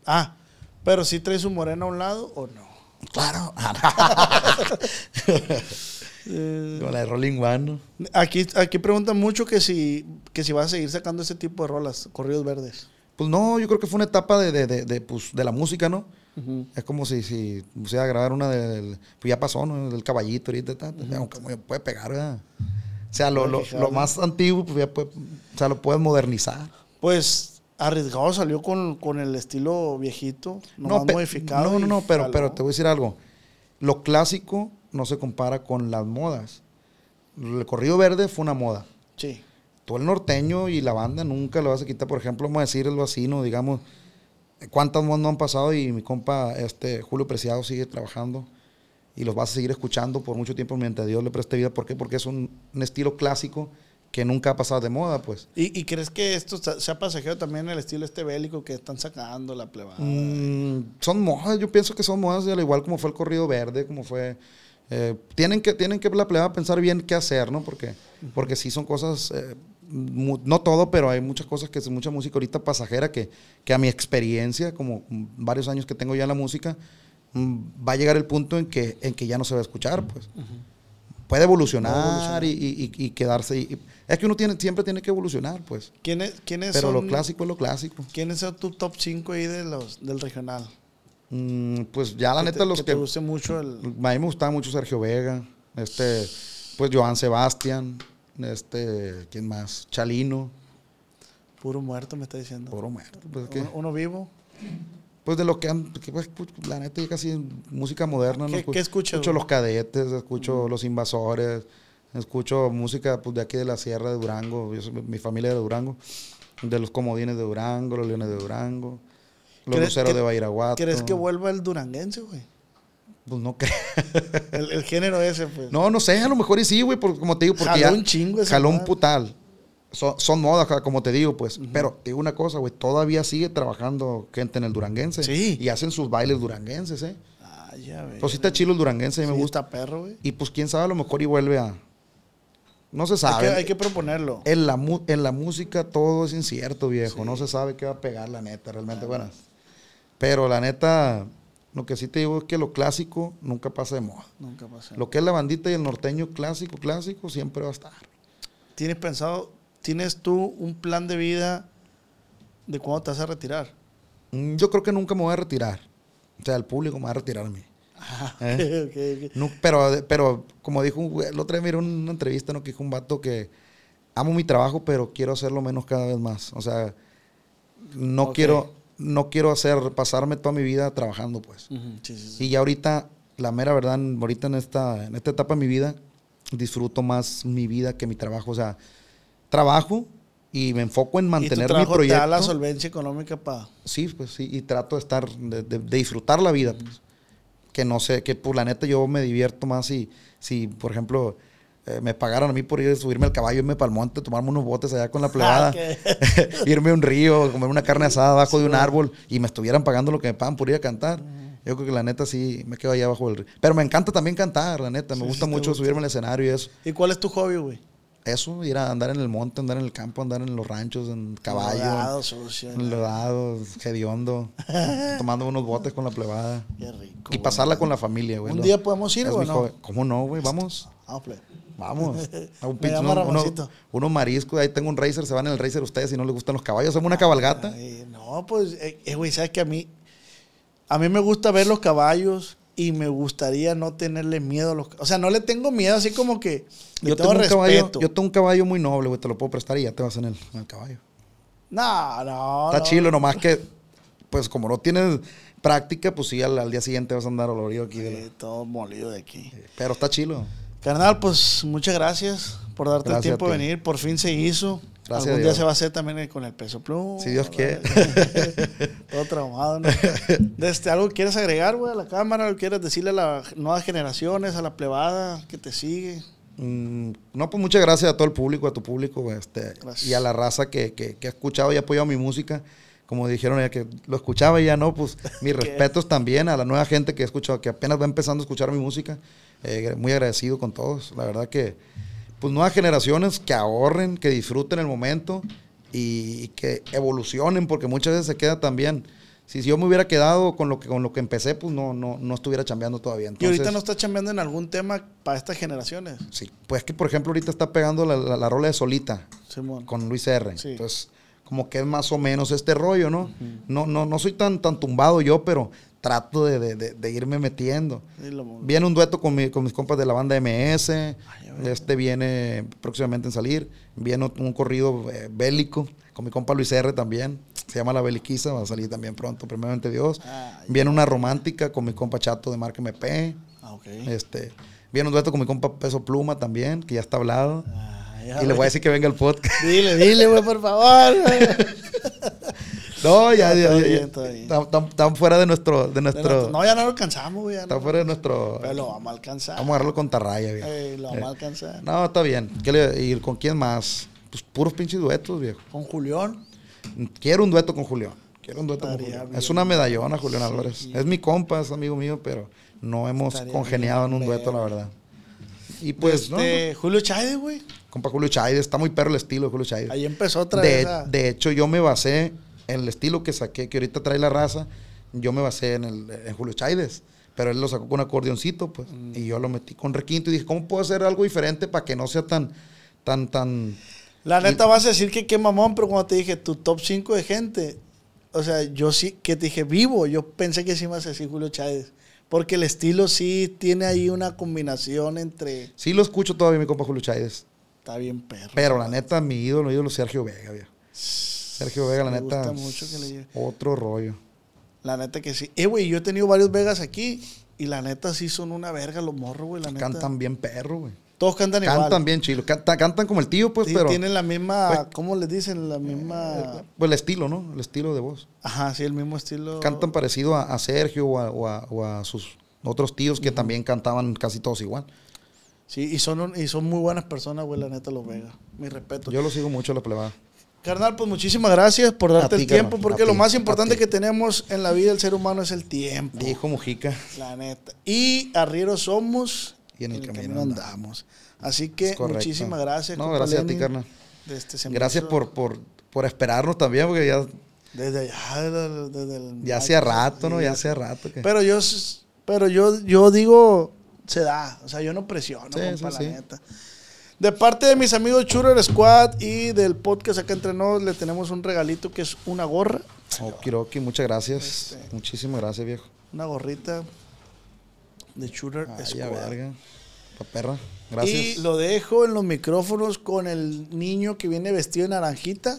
Ah, pero si traes un moreno a un lado o no. Claro. Eh, Con la de Rolling One, ¿no? aquí, aquí preguntan mucho que si, que si vas a seguir sacando ese tipo de rolas, corridos verdes. Pues no, yo creo que fue una etapa de, de, de, de, pues, la música, ¿no? Es como si, si pusiera a grabar una del. Pues ya pasó, ¿no? Del caballito ahorita. ta, ta, Aunque me puede pegar, ¿verdad? O sea, lo, lo, lo más antiguo, pues ya puede, o sea, lo puedes modernizar. Pues arriesgado salió con, con el estilo viejito, no modificado. No, no, no, pero, jaló. pero te voy a decir algo. Lo clásico no se compara con las modas. El corrido verde fue una moda. Sí. Todo el norteño y la banda nunca lo vas a quitar. Por ejemplo, vamos a decirlo así, ¿no? Digamos, cuántas modas no han pasado y mi compa este, Julio Preciado sigue trabajando y los vas a seguir escuchando por mucho tiempo mientras Dios le preste vida. ¿Por qué? Porque es un, un estilo clásico que nunca ha pasado de moda, pues. ¿Y, y crees que esto sa- sea pasajero también el estilo este bélico que están sacando la plebada? Mm, son modas, yo pienso que son modas, al igual como fue el corrido verde, como fue... eh, tienen que tienen que la pleba pensar bien qué hacer, ¿no? Porque, porque sí son cosas, eh, mu- no todo, pero hay muchas cosas que es mucha música ahorita pasajera que, que a mi experiencia, como varios años que tengo ya en la música, mm, va a llegar el punto en que, en que ya no se va a escuchar, pues. Puede evolucionar. Y, y- quedarse. y- es que uno tiene, siempre tiene que evolucionar, pues. ¿Quiénes, quiénes Pero lo son, clásico es lo clásico. ¿Quiénes son tu top 5 ahí de los, del regional? Mm, pues ya la neta te- los que que... te guste mucho el... A mí me gustaba mucho Sergio Vega, este, pues Joan Sebastián, este, ¿quién más? Chalino, Puro muerto, me está diciendo. Puro muerto, pues, Uno, uno vivo. pues de lo que han, que, pues, pues, la neta ya casi música moderna, ¿no? ¿Qué- escuchas, Escucho los cadetes, escucho los invasores, escucho música pues de aquí de la sierra de Durango, yo soy- mi familia de Durango, de los comodines de Durango, los leones de Durango, los ¿Crees luceros que- de Bairaguato. ¿Crees que vuelva el duranguense, güey? Pues no creo. El, el género ese, pues. No, no sé, a lo mejor y sí, güey, porque como te digo, porque Jaló ya un chingo esa jaló un putal. Son, son modas, como te digo, pues. Pero te digo una cosa, güey, todavía sigue trabajando gente en el duranguense. Sí. Y hacen sus bailes duranguenses, ¿eh? Ah, ya, güey. Pues sí está chilo el duranguense, mí me Sí, gusta. está perro, güey. Y pues quién sabe, a lo mejor y vuelve a... No se Hay sabe. que, hay que proponerlo. En, la, en la música todo es incierto, viejo. No se sabe qué va a pegar, la neta, realmente. Bueno, pero la neta, lo que sí te digo es que lo clásico nunca pasa de moda. Nunca pasa. Lo que es la bandita y el norteño clásico, clásico, siempre va a estar. ¿Tienes pensado, tienes tú un plan de vida de cuándo te vas a retirar? Mm, Yo creo que nunca me voy a retirar. O sea, el público me va a retirar a mí. ¿Eh? Ok. No, pero, pero como dijo el otro día miré una entrevista ¿no? que dijo un vato que amo mi trabajo, pero quiero hacerlo menos cada vez más. O sea, no quiero, no quiero hacer, pasarme toda mi vida trabajando, pues. Ujú, sí, sí, sí. Y ya ahorita, la mera verdad, ahorita en esta, en esta etapa de mi vida, disfruto más mi vida que mi trabajo. O sea, trabajo y me enfoco en ¿Y tu mantener mi te proyecto. da la solvencia económica para... Sí, pues sí, y trato de estar, de, de- de disfrutar la vida, pues. Que no sé, que por la neta yo me divierto más si, si por ejemplo, eh, me pagaran a mí por ir a subirme al caballo, irme para el monte, tomarme unos botes allá con la plebada, irme a un río, comer una carne asada abajo de un árbol y me estuvieran pagando lo que me pagan por ir a cantar. Yo creo que la neta sí me quedo allá abajo del río. Pero me encanta también cantar, la neta. Me Sí, gusta sí mucho gusta. subirme al escenario y eso. ¿Y cuál es tu hobby, güey? Eso, ir a andar en el monte, andar en el campo, andar en los ranchos, en caballo. Enlodado, sucio, hediondo, tomando unos botes con la plebada. Qué rico. Y güey. pasarla con la familia, güey. ¿Un día podemos ir, güey, no? ¿Cómo no, güey? Vamos. Ah. Vamos. A un pinche- uno- uno- mariscos, ahí tengo un racer, se van en el racer ustedes si no les gustan los caballos. Hacemos una cabalgata. Ay, no, pues, eh, eh, güey, sabes que a mí, a mí me gusta ver los caballos y me gustaría no tenerle miedo a los O sea, no le tengo miedo, así como que le Yo tengo, tengo, un caballo, respeto. yo tengo un caballo muy noble, güey. Te lo puedo prestar y ya te vas en el, en el caballo. No, no. Está no. chilo, nomás que, pues como no tienes práctica, pues sí, al, al día siguiente vas a andar olorido aquí. de la- Eh, todo molido de aquí. Pero está chilo. Carnal, pues muchas gracias por darte Gracias el tiempo de venir. Por fin se hizo. Gracias Algún día se va a hacer también con el peso pluma. Si Dios quiere. Todo traumado, ¿no? Desde, ¿Algo quieres agregar, güey, a la cámara? ¿Algo quieres decirle a las nuevas generaciones, a la plebada que te sigue? Mm, no, pues muchas gracias a todo el público, a tu público, este, y a la raza que, que, que ha escuchado y apoyado mi música. Como dijeron ya que lo escuchaba y ya no, pues mis respetos también a la nueva gente que ha escuchado, que apenas va empezando a escuchar mi música. Eh, muy agradecido con todos. La verdad que, pues nuevas generaciones que ahorren, que disfruten el momento y, que evolucionen, porque muchas veces se queda también si yo me hubiera quedado con lo que con lo que empecé, pues no, no, no estuviera chambeando todavía. ¿Y ahorita no está chambeando en algún tema para estas generaciones? Sí, pues que por ejemplo ahorita está pegando la, la, rola de Solita con Luis R. Entonces, como que es más o menos este rollo, ¿no? No, no, no soy tan, tan tumbado yo, pero trato de, de, irme metiendo. viene un dueto con, mi, con, mis compas de la banda MS, este viene próximamente en salir, viene un corrido eh, bélico con mi compa Luis R también, se llama La Beliquiza, va a salir también pronto, primeramente Dios. Viene una romántica con mi compa Chato de marca MP. Ah, este, viene un dueto con mi compa Peso Pluma también, que ya está hablado. Y le voy a decir que venga el podcast. Dile, dile, güey, por favor. No, ya, ya, Están fuera de nuestro, de nuestro. No, ya no lo alcanzamos, güey. Está fuera de nuestro. Pero lo vamos a alcanzar. Vamos a agarrarlo con Tarraya, viejo. lo vamos a alcanzar. No, está bien. ¿Qué le, ¿Y con quién más? Pues puros pinches duetos, viejo. Con Julián. Quiero un dueto con Julián. Quiero un dueto con Julián. Es una medallona, Julián Álvarez. Es mi compa, es amigo mío, pero no hemos congeniado en un dueto, la verdad. Y pues, este, Julio Chaide, güey. Compa Julio Chaide, está muy perro el estilo de Julio Chaide. Ahí empezó otra de, vez. De hecho, yo me basé en el estilo que saqué, que ahorita trae la raza, yo me basé en, el, Julio Chaides. Pero él lo sacó con acordeoncito, pues. Mm. Y yo lo metí con requinto y dije, ¿cómo puedo hacer algo diferente para que no sea tan, tan, tan. La neta vas a decir que qué mamón, pero cuando te dije tu top 5 de gente, o sea, yo sí, que te dije vivo, yo pensé que sí ibas a decir Julio Chávez. Porque el estilo sí tiene ahí una combinación entre. Sí lo escucho todavía, mi compa Julio Chávez. Está bien perro. Pero la neta, mi ídolo, mi ídolo Sergio Vega, viejo. Sergio Vega, la neta. Mucho que le... Otro rollo. La neta que sí. Eh, güey, yo he tenido varios Vegas aquí y la neta sí son una verga los morros, güey. La neta. Cantan bien perro, güey. Todos cantan igual. Cantan bien chilo. cantan como el tío, pues, pero. Tienen la misma. Pues, ¿Cómo les dicen? La misma. Pues el estilo, ¿no? El estilo de voz. Ajá, sí, el mismo estilo. Cantan parecido a, Sergio o a, sus otros tíos que también cantaban casi todos igual. Sí, y son, y son muy buenas personas, güey, la neta, los Vegas. Mi respeto. Yo lo sigo mucho, la plebada. Carnal, pues muchísimas gracias por darte el tiempo, porque lo más importante que tenemos en la vida del ser humano es el tiempo. Dijo Mujica. La neta. Y arrieros somos y en el, camino, andamos. Así que muchísimas gracias. No, gracias a ti, carnal. Este gracias por, por, por esperarnos también, porque ya... Desde allá, desde, el... Ya hacía rato, ¿no? Ya hacía rato. Que... Pero yo, pero yo, yo digo, se da. O sea, yo no presiono, compa, la neta. De parte de mis amigos Shooter Squad y del podcast acá entre nos, le tenemos un regalito que es una gorra. Oh, Kiroki, muchas gracias. Este, Muchísimas gracias, viejo. Una gorrita de Shooter Squad. verga. Pa perra. Gracias. Y lo dejo en los micrófonos con el niño que viene vestido de naranjita.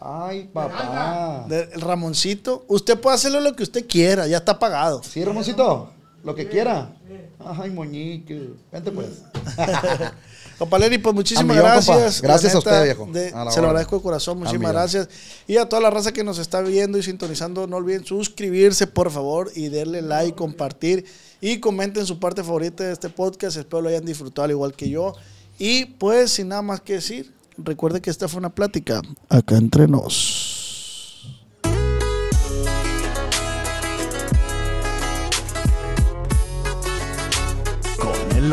Ay, papá. el Ramoncito. Usted puede hacerlo lo que usted quiera, ya está pagado. Sí, Ramoncito. Lo que quiera. Ay, moñique. Vente pues. Compaleri, pues muchísimas gracias. Gracias a usted, viejo. se lo agradezco de corazón, muchísimas gracias. Y a toda la raza que nos está viendo y sintonizando, no olviden suscribirse, por favor, y darle like, compartir y comenten su parte favorita de este podcast. Espero lo hayan disfrutado al igual que yo. Y pues, sin nada más que decir, recuerde que esta fue una plática acá entre nos. Con el